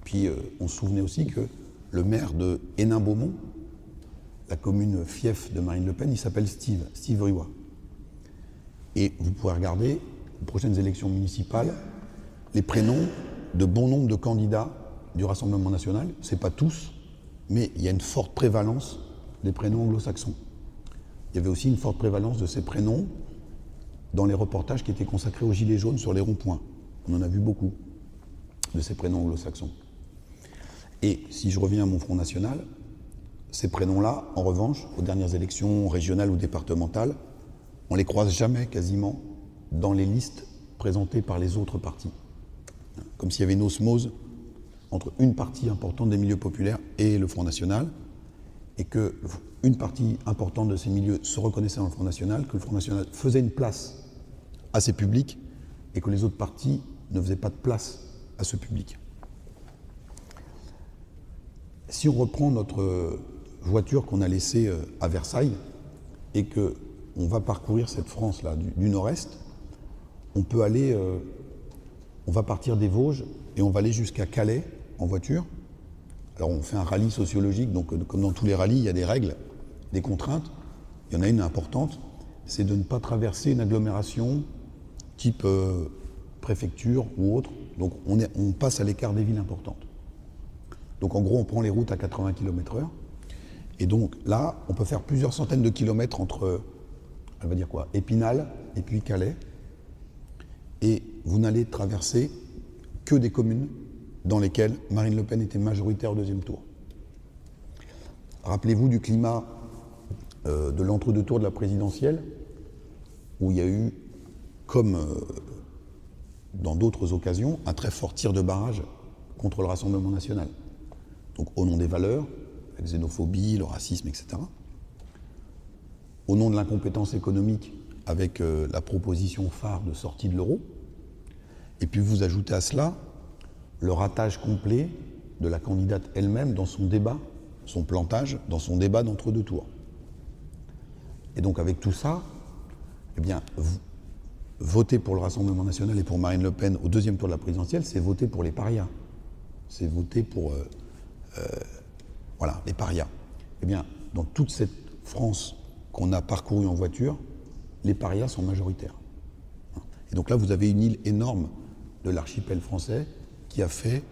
Puis euh, on se souvenait aussi que le maire de Hénin-Beaumont, la commune fief de Marine Le Pen, il s'appelle Steve, Steve Riwa. Et vous pourrez regarder, aux prochaines élections municipales, les prénoms de bon nombre de candidats du Rassemblement national. Ce n'est pas tous, mais il y a une forte prévalence des prénoms anglo-saxons. Il y avait aussi une forte prévalence de ces prénoms dans les reportages qui étaient consacrés aux Gilets jaunes sur les ronds-points. On en a vu beaucoup de ces prénoms anglo-saxons. Et si je reviens à mon Front National, ces prénoms-là, en revanche, aux dernières élections régionales ou départementales, on les croise jamais quasiment dans les listes présentées par les autres partis. Comme s'il y avait une osmose entre une partie importante des milieux populaires et le Front National, et que une partie importante de ces milieux se reconnaissait dans le Front National, que le Front National faisait une place à ces publics, et que les autres partis ne faisaient pas de place à ce public. Si on reprend notre voiture qu'on a laissée euh, à Versailles, et que on va parcourir cette France-là du, nord-est, on peut aller, euh, on va partir des Vosges et on va aller jusqu'à Calais, en voiture. Alors on fait un rallye sociologique, donc euh, comme dans tous les rallyes, il y a des règles, des contraintes. Il y en a une importante, c'est de ne pas traverser une agglomération type euh, préfecture ou autre. Donc on, est, on passe à l'écart des villes importantes. Donc en gros, on prend les routes à 80 km/h. Et donc là, on peut faire plusieurs centaines de kilomètres entre, elle va dire quoi, Épinal et puis Calais. Et vous n'allez traverser que des communes dans lesquels Marine Le Pen était majoritaire au deuxième tour. Rappelez-vous du climat euh, de l'entre-deux tours de la présidentielle, où il y a eu, comme euh, dans d'autres occasions, un très fort tir de barrage contre le Rassemblement national. Donc au nom des valeurs, la xénophobie, le racisme, etc. Au nom de l'incompétence économique, avec euh, la proposition phare de sortie de l'euro. Et puis vous ajoutez à cela le ratage complet de la candidate elle-même dans son débat, son plantage, dans son débat d'entre-deux tours. Et donc avec tout ça, eh bien, voter pour le Rassemblement national et pour Marine Le Pen au deuxième tour de la présidentielle, c'est voter pour les parias. C'est voter pour euh, euh, voilà, les parias. Eh bien, dans toute cette France qu'on a parcourue en voiture, les parias sont majoritaires. Et donc là, vous avez une île énorme de l'archipel français qui a fait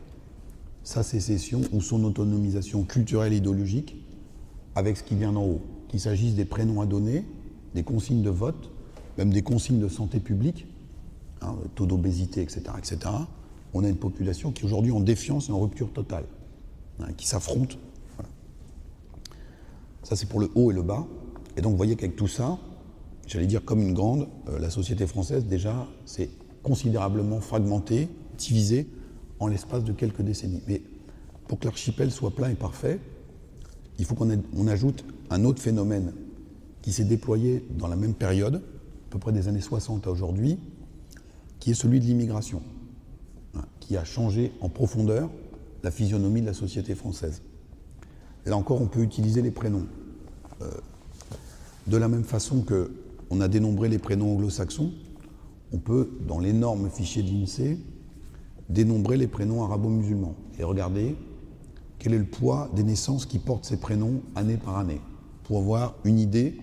sa sécession ou son autonomisation culturelle et idéologique avec ce qui vient d'en haut. Qu'il s'agisse des prénoms à donner, des consignes de vote, même des consignes de santé publique, hein, taux d'obésité, etc., etc., on a une population qui aujourd'hui en défiance et en rupture totale, hein, qui s'affronte. Ça, c'est pour le haut et le bas. Et donc, vous voyez qu'avec tout ça, j'allais dire comme une grande, euh, la société française, déjà, s'est considérablement fragmentée, divisée en l'espace de quelques décennies. Mais pour que l'archipel soit plein et parfait, il faut qu'on ajoute un autre phénomène qui s'est déployé dans la même période, peu près des années 60 à aujourd'hui, qui est celui de l'immigration, hein, qui a changé en profondeur la physionomie de la société française. Là encore, on peut utiliser les prénoms. Euh, de la même façon que on a dénombré les prénoms anglo-saxons, on peut, dans l'énorme fichier de l'INSEE, dénombrer les prénoms arabo-musulmans et regarder quel est le poids des naissances qui portent ces prénoms année par année, pour avoir une idée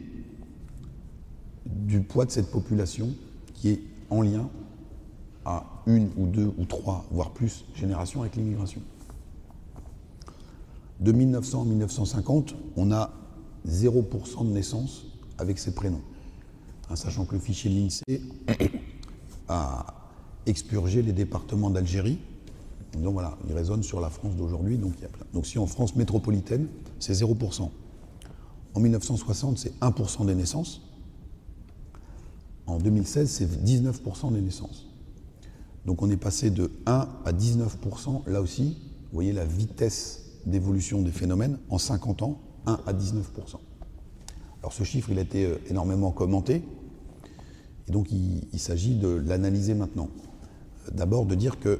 du poids de cette population qui est en lien à une ou deux ou trois, voire plus, générations avec l'immigration. De 1900 à 1950, on a 0% de naissances avec ces prénoms. En sachant que le fichier de l'INSEE a expurger les départements d'Algérie. Donc voilà, il résonne sur la France d'aujourd'hui. Donc, donc si en France métropolitaine, c'est 0%. En 1960, c'est 1% des naissances. En 2016, c'est 19% des naissances. Donc on est passé de 1 à 19%, là aussi, vous voyez la vitesse d'évolution des phénomènes en 50 ans, 1 à 19%. Alors ce chiffre, il a été euh, énormément commenté, et donc il, s'agit de l'analyser maintenant. D'abord de dire que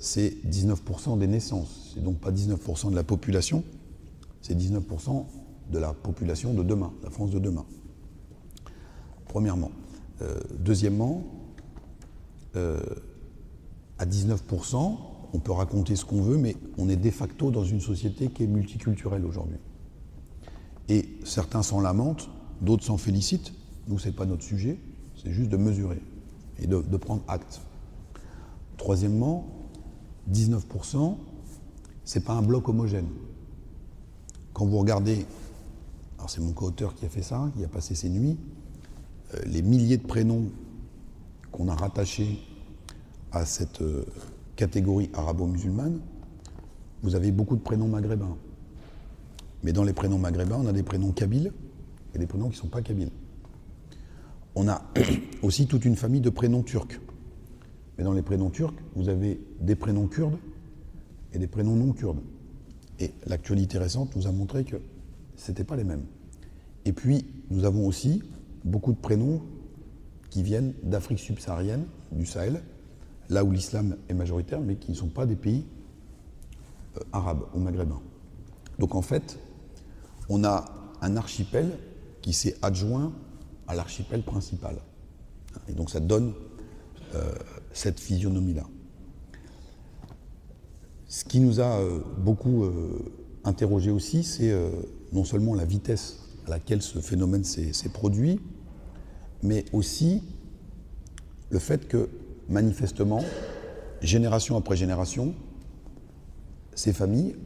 c'est 19% des naissances, c'est donc pas 19% de la population, c'est 19% de la population de demain, la France de demain. Premièrement. Euh, deuxièmement, euh, à 19%, on peut raconter ce qu'on veut, mais on est de facto dans une société qui est multiculturelle aujourd'hui. Et certains s'en lamentent, d'autres s'en félicitent. Nous, ce n'est pas notre sujet, c'est juste de mesurer et de, prendre acte. Troisièmement, 19%, ce n'est pas un bloc homogène. Quand vous regardez, alors c'est mon co-auteur qui a fait ça, qui a passé ses nuits, les milliers de prénoms qu'on a rattachés à cette euh, catégorie arabo-musulmane, vous avez beaucoup de prénoms maghrébins. Mais dans les prénoms maghrébins, on a des prénoms kabyles et des prénoms qui ne sont pas kabyles. On a aussi toute une famille de prénoms turcs. Mais dans les prénoms turcs, vous avez des prénoms kurdes et des prénoms non kurdes. Et l'actualité récente nous a montré que ce n'étaient pas les mêmes. Et puis, nous avons aussi beaucoup de prénoms qui viennent d'Afrique subsaharienne, du Sahel, là où l'islam est majoritaire, mais qui ne sont pas des pays euh, arabes ou maghrébins. Donc en fait, on a un archipel qui s'est adjoint à l'archipel principal. Et donc ça donne euh, cette physionomie-là. Ce qui nous a euh, beaucoup interrogé aussi, c'est non seulement la vitesse à laquelle ce phénomène s'est produit, mais aussi le fait que, manifestement, génération après génération, ces familles,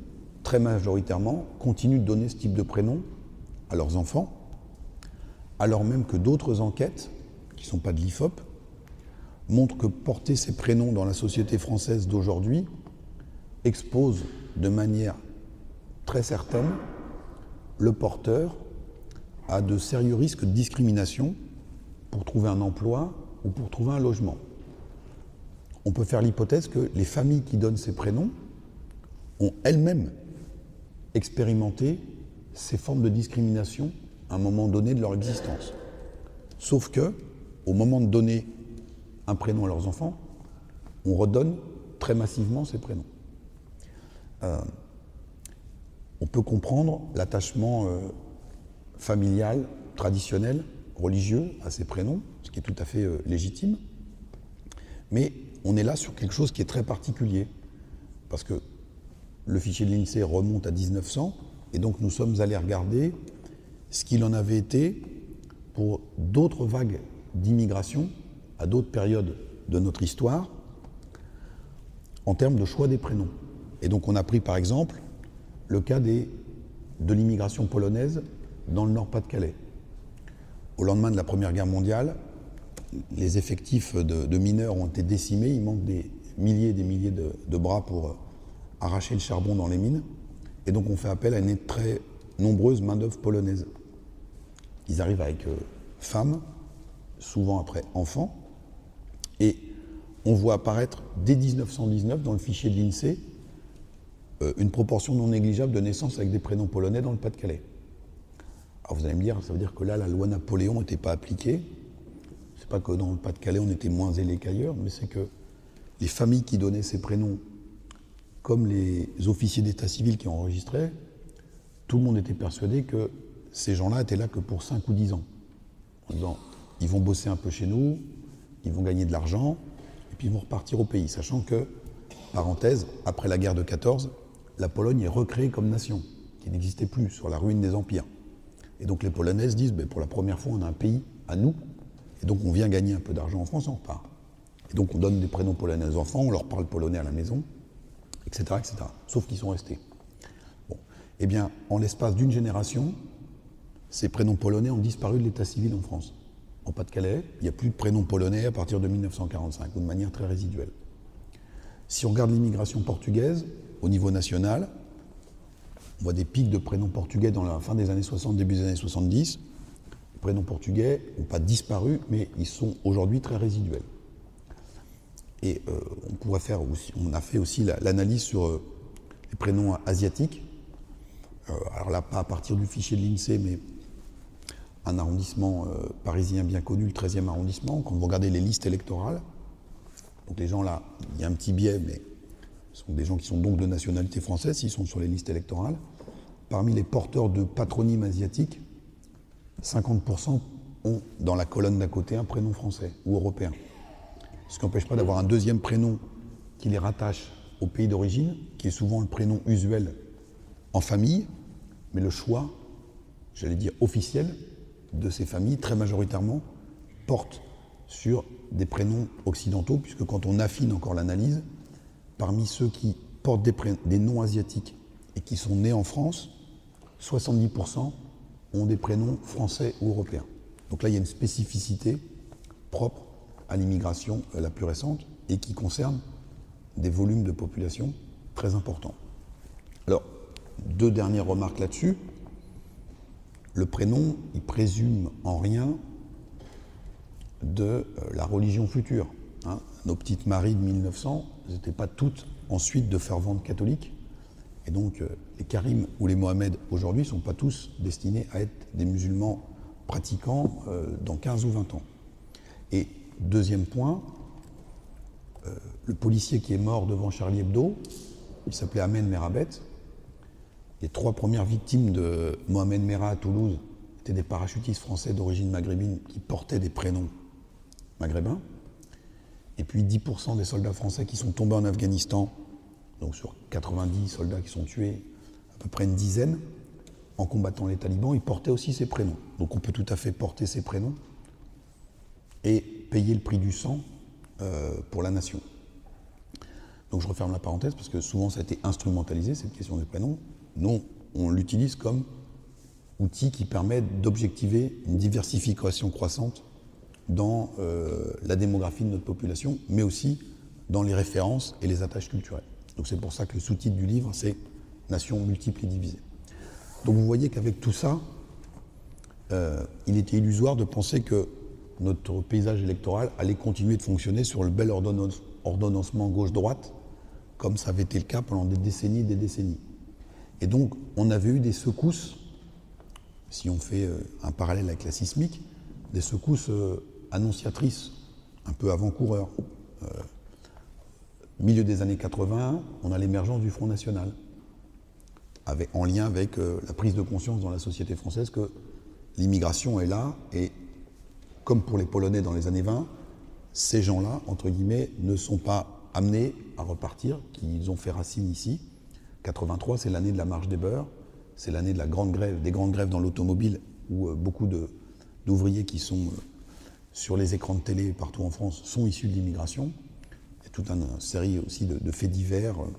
très majoritairement, continuent de donner ce type de prénom à leurs enfants, alors même que d'autres enquêtes, qui ne sont pas de l'IFOP, montrent que porter ces prénoms dans la société française d'aujourd'hui expose de manière très certaine le porteur à de sérieux risques de discrimination pour trouver un emploi ou pour trouver un logement. On peut faire l'hypothèse que les familles qui donnent ces prénoms ont elles-mêmes expérimenté ces formes de discrimination à un moment donné de leur existence. Sauf que, au moment de donner un prénom à leurs enfants, on redonne très massivement ces prénoms. Euh, on peut comprendre l'attachement euh, familial, traditionnel, religieux à ces prénoms, ce qui est tout à fait euh, légitime. Mais on est là sur quelque chose qui est très particulier, parce que le fichier de l'INSEE remonte à 1900, et donc nous sommes allés regarder ce qu'il en avait été pour d'autres vagues d'immigration à d'autres périodes de notre histoire en termes de choix des prénoms. Et donc on a pris par exemple le cas de l'immigration polonaise dans le Nord-Pas-de-Calais. Au lendemain de la Première Guerre mondiale, les effectifs de, mineurs ont été décimés, il manque des milliers et des milliers de, bras pour euh, arracher le charbon dans les mines, et donc on fait appel à une très nombreuse main-d'œuvre polonaise. Ils arrivent avec euh, femmes, souvent après enfants, et on voit apparaître dès 1919 dans le fichier de l'INSEE euh, une proportion non négligeable de naissances avec des prénoms polonais dans le Pas-de-Calais. Alors vous allez me dire, ça veut dire que là, la loi Napoléon n'était pas appliquée. C'est pas que dans le Pas-de-Calais, on était moins zélé qu'ailleurs, mais c'est que les familles qui donnaient ces prénoms, comme les officiers d'état civil qui enregistraient, tout le monde était persuadé que ces gens-là étaient là que pour 5 ou 10 ans. En disant, ils vont bosser un peu chez nous, ils vont gagner de l'argent, et puis ils vont repartir au pays. Sachant que, parenthèse, après la guerre de 14, la Pologne est recréée comme nation, qui n'existait plus, sur la ruine des empires. Et donc les Polonaises disent, ben, pour la première fois, on a un pays à nous, et donc on vient gagner un peu d'argent en France, on repart. Et donc on donne des prénoms polonais aux enfants, on leur parle polonais à la maison, etc. etc. Sauf qu'ils sont restés. Bon. Eh bien, en l'espace d'une génération, ces prénoms polonais ont disparu de l'état civil en France. En Pas-de-Calais, il n'y a plus de prénoms polonais à partir de 1945, ou de manière très résiduelle. Si on regarde l'immigration portugaise, au niveau national, on voit des pics de prénoms portugais dans la fin des années 60, début des années 70. Les prénoms portugais n'ont pas disparu, mais ils sont aujourd'hui très résiduels. Et euh, on pourrait faire aussi, on a fait aussi l'analyse sur euh, les prénoms asiatiques, alors là, pas à partir du fichier de l'INSEE, mais un arrondissement parisien bien connu, le 13e arrondissement, quand vous regardez les listes électorales, donc les gens là, il y a un petit biais, mais sont des gens qui sont donc de nationalité française, s'ils sont sur les listes électorales. Parmi les porteurs de patronyme asiatique, 50% ont dans la colonne d'à côté un prénom français ou européen. Ce qui n'empêche pas d'avoir un deuxième prénom qui les rattache au pays d'origine, qui est souvent le prénom usuel en famille, mais le choix, j'allais dire officiel, de ces familles, très majoritairement, porte sur des prénoms occidentaux, puisque quand on affine encore l'analyse, parmi ceux qui portent des, noms asiatiques et qui sont nés en France, 70% ont des prénoms français ou européens. Donc là, il y a une spécificité propre à l'immigration euh, la plus récente et qui concerne des volumes de population très importants. Alors, deux dernières remarques là-dessus. Le prénom, il présume en rien de euh, la religion future. Hein. Nos petites Maries de 1900 n'étaient pas toutes ensuite de ferventes catholiques. Et donc, euh, les Karim ou les Mohamed aujourd'hui ne sont pas tous destinés à être des musulmans pratiquants euh, dans 15 ou 20 ans. Et deuxième point, le policier qui est mort devant Charlie Hebdo, il s'appelait Amen Merabet. Les trois premières victimes de Mohamed Merah à Toulouse étaient des parachutistes français d'origine maghrébine qui portaient des prénoms maghrébins. Et puis 10% des soldats français qui sont tombés en Afghanistan, donc sur 90 soldats qui sont tués, à peu près une dizaine, en combattant les talibans, ils portaient aussi ces prénoms. Donc on peut tout à fait porter ces prénoms et payer le prix du sang euh, pour la nation. Donc je referme la parenthèse parce que souvent ça a été instrumentalisé, cette question des prénoms. Non, on l'utilise comme outil qui permet d'objectiver une diversification croissante dans euh, la démographie de notre population, mais aussi dans les références et les attaches culturelles. Donc c'est pour ça que le sous-titre du livre, c'est Nation multiple et divisée. Donc vous voyez qu'avec tout ça, euh, il était illusoire de penser que notre paysage électoral allait continuer de fonctionner sur le bel ordonnancement gauche-droite, comme ça avait été le cas pendant des décennies et des décennies. Et donc on avait eu des secousses, si on fait euh, un parallèle avec la sismique, des secousses annonciatrice, un peu avant-coureur. Euh, milieu des années 80, on a l'émergence du Front National, en lien avec euh, la prise de conscience dans la société française que l'immigration est là, et comme pour les Polonais dans les années 20, ces gens-là, entre guillemets, ne sont pas amenés à repartir, qu'ils ont fait racine ici. 83, c'est l'année de la marche des beurs, c'est l'année de la grande grève, des grandes grèves dans l'automobile, où euh, beaucoup d'ouvriers qui sont sur les écrans de télé partout en France sont issus de l'immigration. Il y a toute une série aussi de, faits divers euh,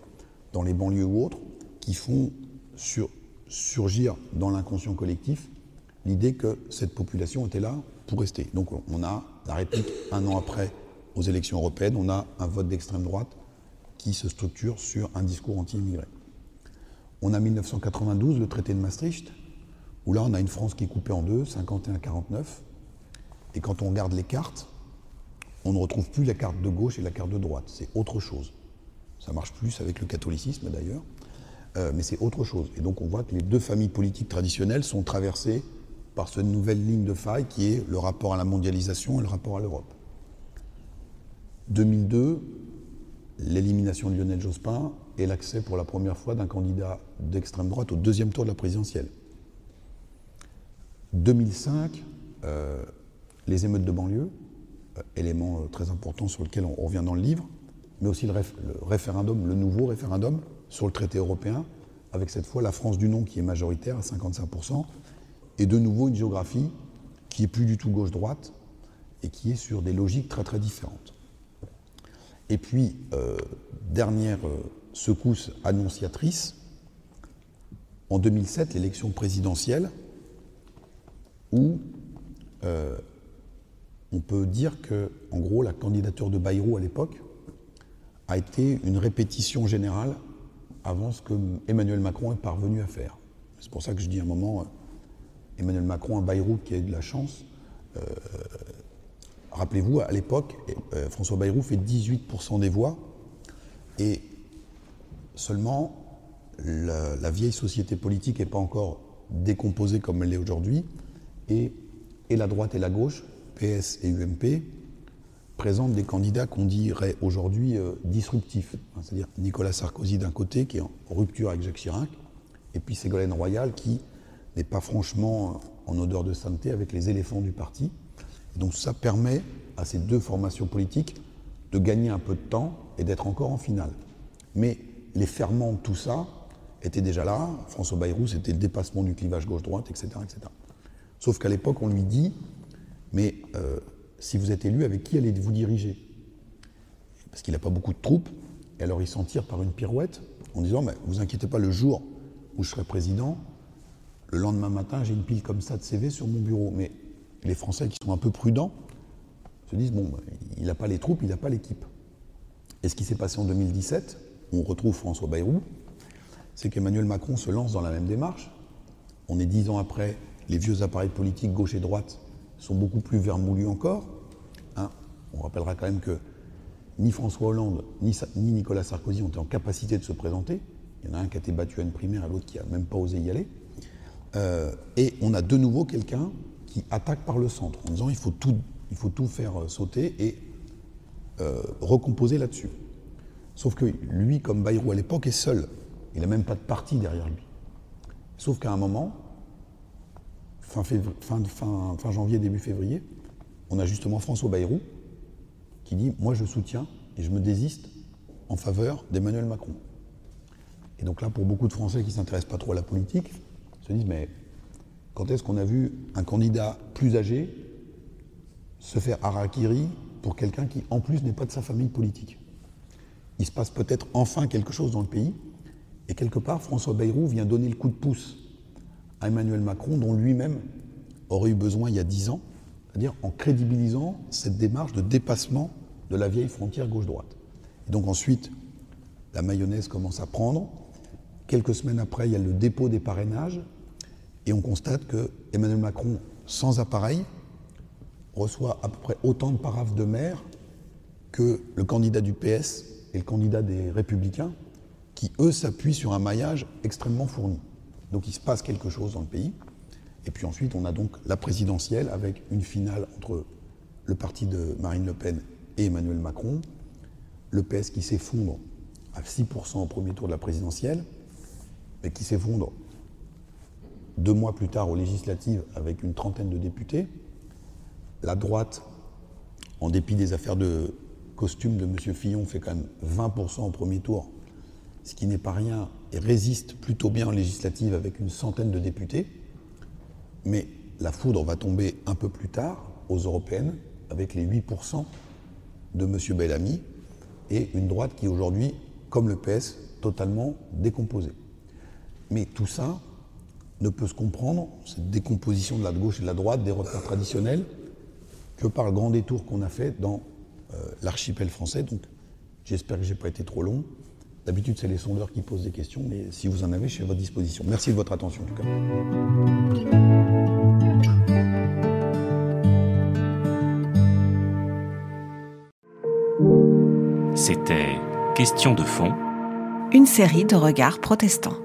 dans les banlieues ou autres qui font surgir dans l'inconscient collectif l'idée que cette population était là pour rester. Donc on a la réplique un an après aux élections européennes, on a un vote d'extrême droite qui se structure sur un discours anti-immigré. On a 1992, le traité de Maastricht, où là on a une France qui est coupée en deux, 51-49, et quand on regarde les cartes, on ne retrouve plus la carte de gauche et la carte de droite. C'est autre chose. Ça marche plus avec le catholicisme d'ailleurs, euh, mais c'est autre chose. Et donc on voit que les deux familles politiques traditionnelles sont traversées par cette nouvelle ligne de faille qui est le rapport à la mondialisation et le rapport à l'Europe. 2002, l'élimination de Lionel Jospin et l'accès pour la première fois d'un candidat d'extrême droite au deuxième tour de la présidentielle. 2005, les émeutes de banlieue, euh, élément euh, très important sur lequel on, revient dans le livre, mais aussi le, référendum, le nouveau référendum sur le traité européen, avec cette fois la France du non qui est majoritaire à 55%, et de nouveau une géographie qui est plus du tout gauche-droite et qui est sur des logiques très très différentes. Et puis, euh, dernière secousse annonciatrice, en 2007, l'élection présidentielle, où on peut dire que, en gros, la candidature de Bayrou à l'époque a été une répétition générale avant ce que Emmanuel Macron est parvenu à faire. C'est pour ça que je dis à un moment, euh, Emmanuel Macron, un Bayrou qui a eu de la chance. Euh, rappelez-vous, à l'époque, euh, François Bayrou fait 18% des voix et seulement la, vieille société politique n'est pas encore décomposée comme elle l'est aujourd'hui, et la droite et la gauche, PS et UMP, présentent des candidats qu'on dirait aujourd'hui euh, disruptifs. C'est-à-dire Nicolas Sarkozy d'un côté, qui est en rupture avec Jacques Chirac, et puis Ségolène Royal, qui n'est pas franchement en odeur de sainteté avec les éléphants du parti. donc ça permet à ces deux formations politiques de gagner un peu de temps et d'être encore en finale. Mais les ferments de tout ça étaient déjà là. François Bayrou, c'était le dépassement du clivage gauche-droite, etc., etc. Sauf qu'à l'époque, on lui dit, mais euh, si vous êtes élu, avec qui allez-vous diriger? Parce qu'il n'a pas beaucoup de troupes, et alors il s'en tire par une pirouette en disant, mais vous inquiétez pas, le jour où je serai président, le lendemain matin, j'ai une pile comme ça de CV sur mon bureau. Mais les Français qui sont un peu prudents se disent, bon, bah, il n'a pas les troupes, il n'a pas l'équipe. Et ce qui s'est passé en 2017, on retrouve François Bayrou, c'est qu'Emmanuel Macron se lance dans la même démarche. On est dix ans après, les vieux appareils politiques gauche et droite sont beaucoup plus vermoulus encore. Hein. on rappellera quand même que ni François Hollande ni, ni, Nicolas Sarkozy ont été en capacité de se présenter. Il y en a un qui a été battu à une primaire et l'autre qui n'a même pas osé y aller. Euh, et on a de nouveau quelqu'un qui attaque par le centre en disant il faut tout, il faut tout faire euh, sauter et euh, recomposer là-dessus. Sauf que lui, comme Bayrou à l'époque, est seul. Il n'a même pas de parti derrière lui. Sauf qu'à un moment, fin, janvier, début février, on a justement François Bayrou qui dit Moi, je soutiens et je me désiste en faveur d'Emmanuel Macron. Et donc là, pour beaucoup de Français qui ne s'intéressent pas trop à la politique, se disent Mais quand est-ce qu'on a vu un candidat plus âgé se faire harakiri pour quelqu'un qui, en plus, n'est pas de sa famille politique? Il se passe peut-être enfin quelque chose dans le pays. Et quelque part, François Bayrou vient donner le coup de pouce Emmanuel Macron, dont lui-même aurait eu besoin il y a dix ans, c'est-à-dire en crédibilisant cette démarche de dépassement de la vieille frontière gauche-droite. Et donc ensuite, la mayonnaise commence à prendre. Quelques semaines après, il y a le dépôt des parrainages. Et on constate que Emmanuel Macron, sans appareil, reçoit à peu près autant de paraphes de maire que le candidat du PS et le candidat des Républicains, qui, eux, s'appuient sur un maillage extrêmement fourni. Donc il se passe quelque chose dans le pays. Et puis ensuite, on a donc la présidentielle avec une finale entre le parti de Marine Le Pen et Emmanuel Macron, le PS qui s'effondre à 6% au premier tour de la présidentielle, mais qui s'effondre deux mois plus tard aux législatives avec une trentaine de députés. La droite, en dépit des affaires de costume de M. Fillon, fait quand même 20% au premier tour, ce qui n'est pas rien, résiste plutôt bien en législative avec une centaine de députés. Mais la foudre va tomber un peu plus tard aux européennes avec les 8% de M. Bellamy et une droite qui aujourd'hui, comme le PS, totalement décomposée. Mais tout ça, ne peut se comprendre, cette décomposition de la gauche et de la droite, des repères traditionnels, que par le grand détour qu'on a fait dans euh, l'archipel français. Donc j'espère que je n'ai pas été trop long. D'habitude, c'est les sondeurs qui posent des questions, mais si vous en avez, je suis à votre disposition. Merci de votre attention en tout cas. C'était Question de fond. Une série de regards protestants.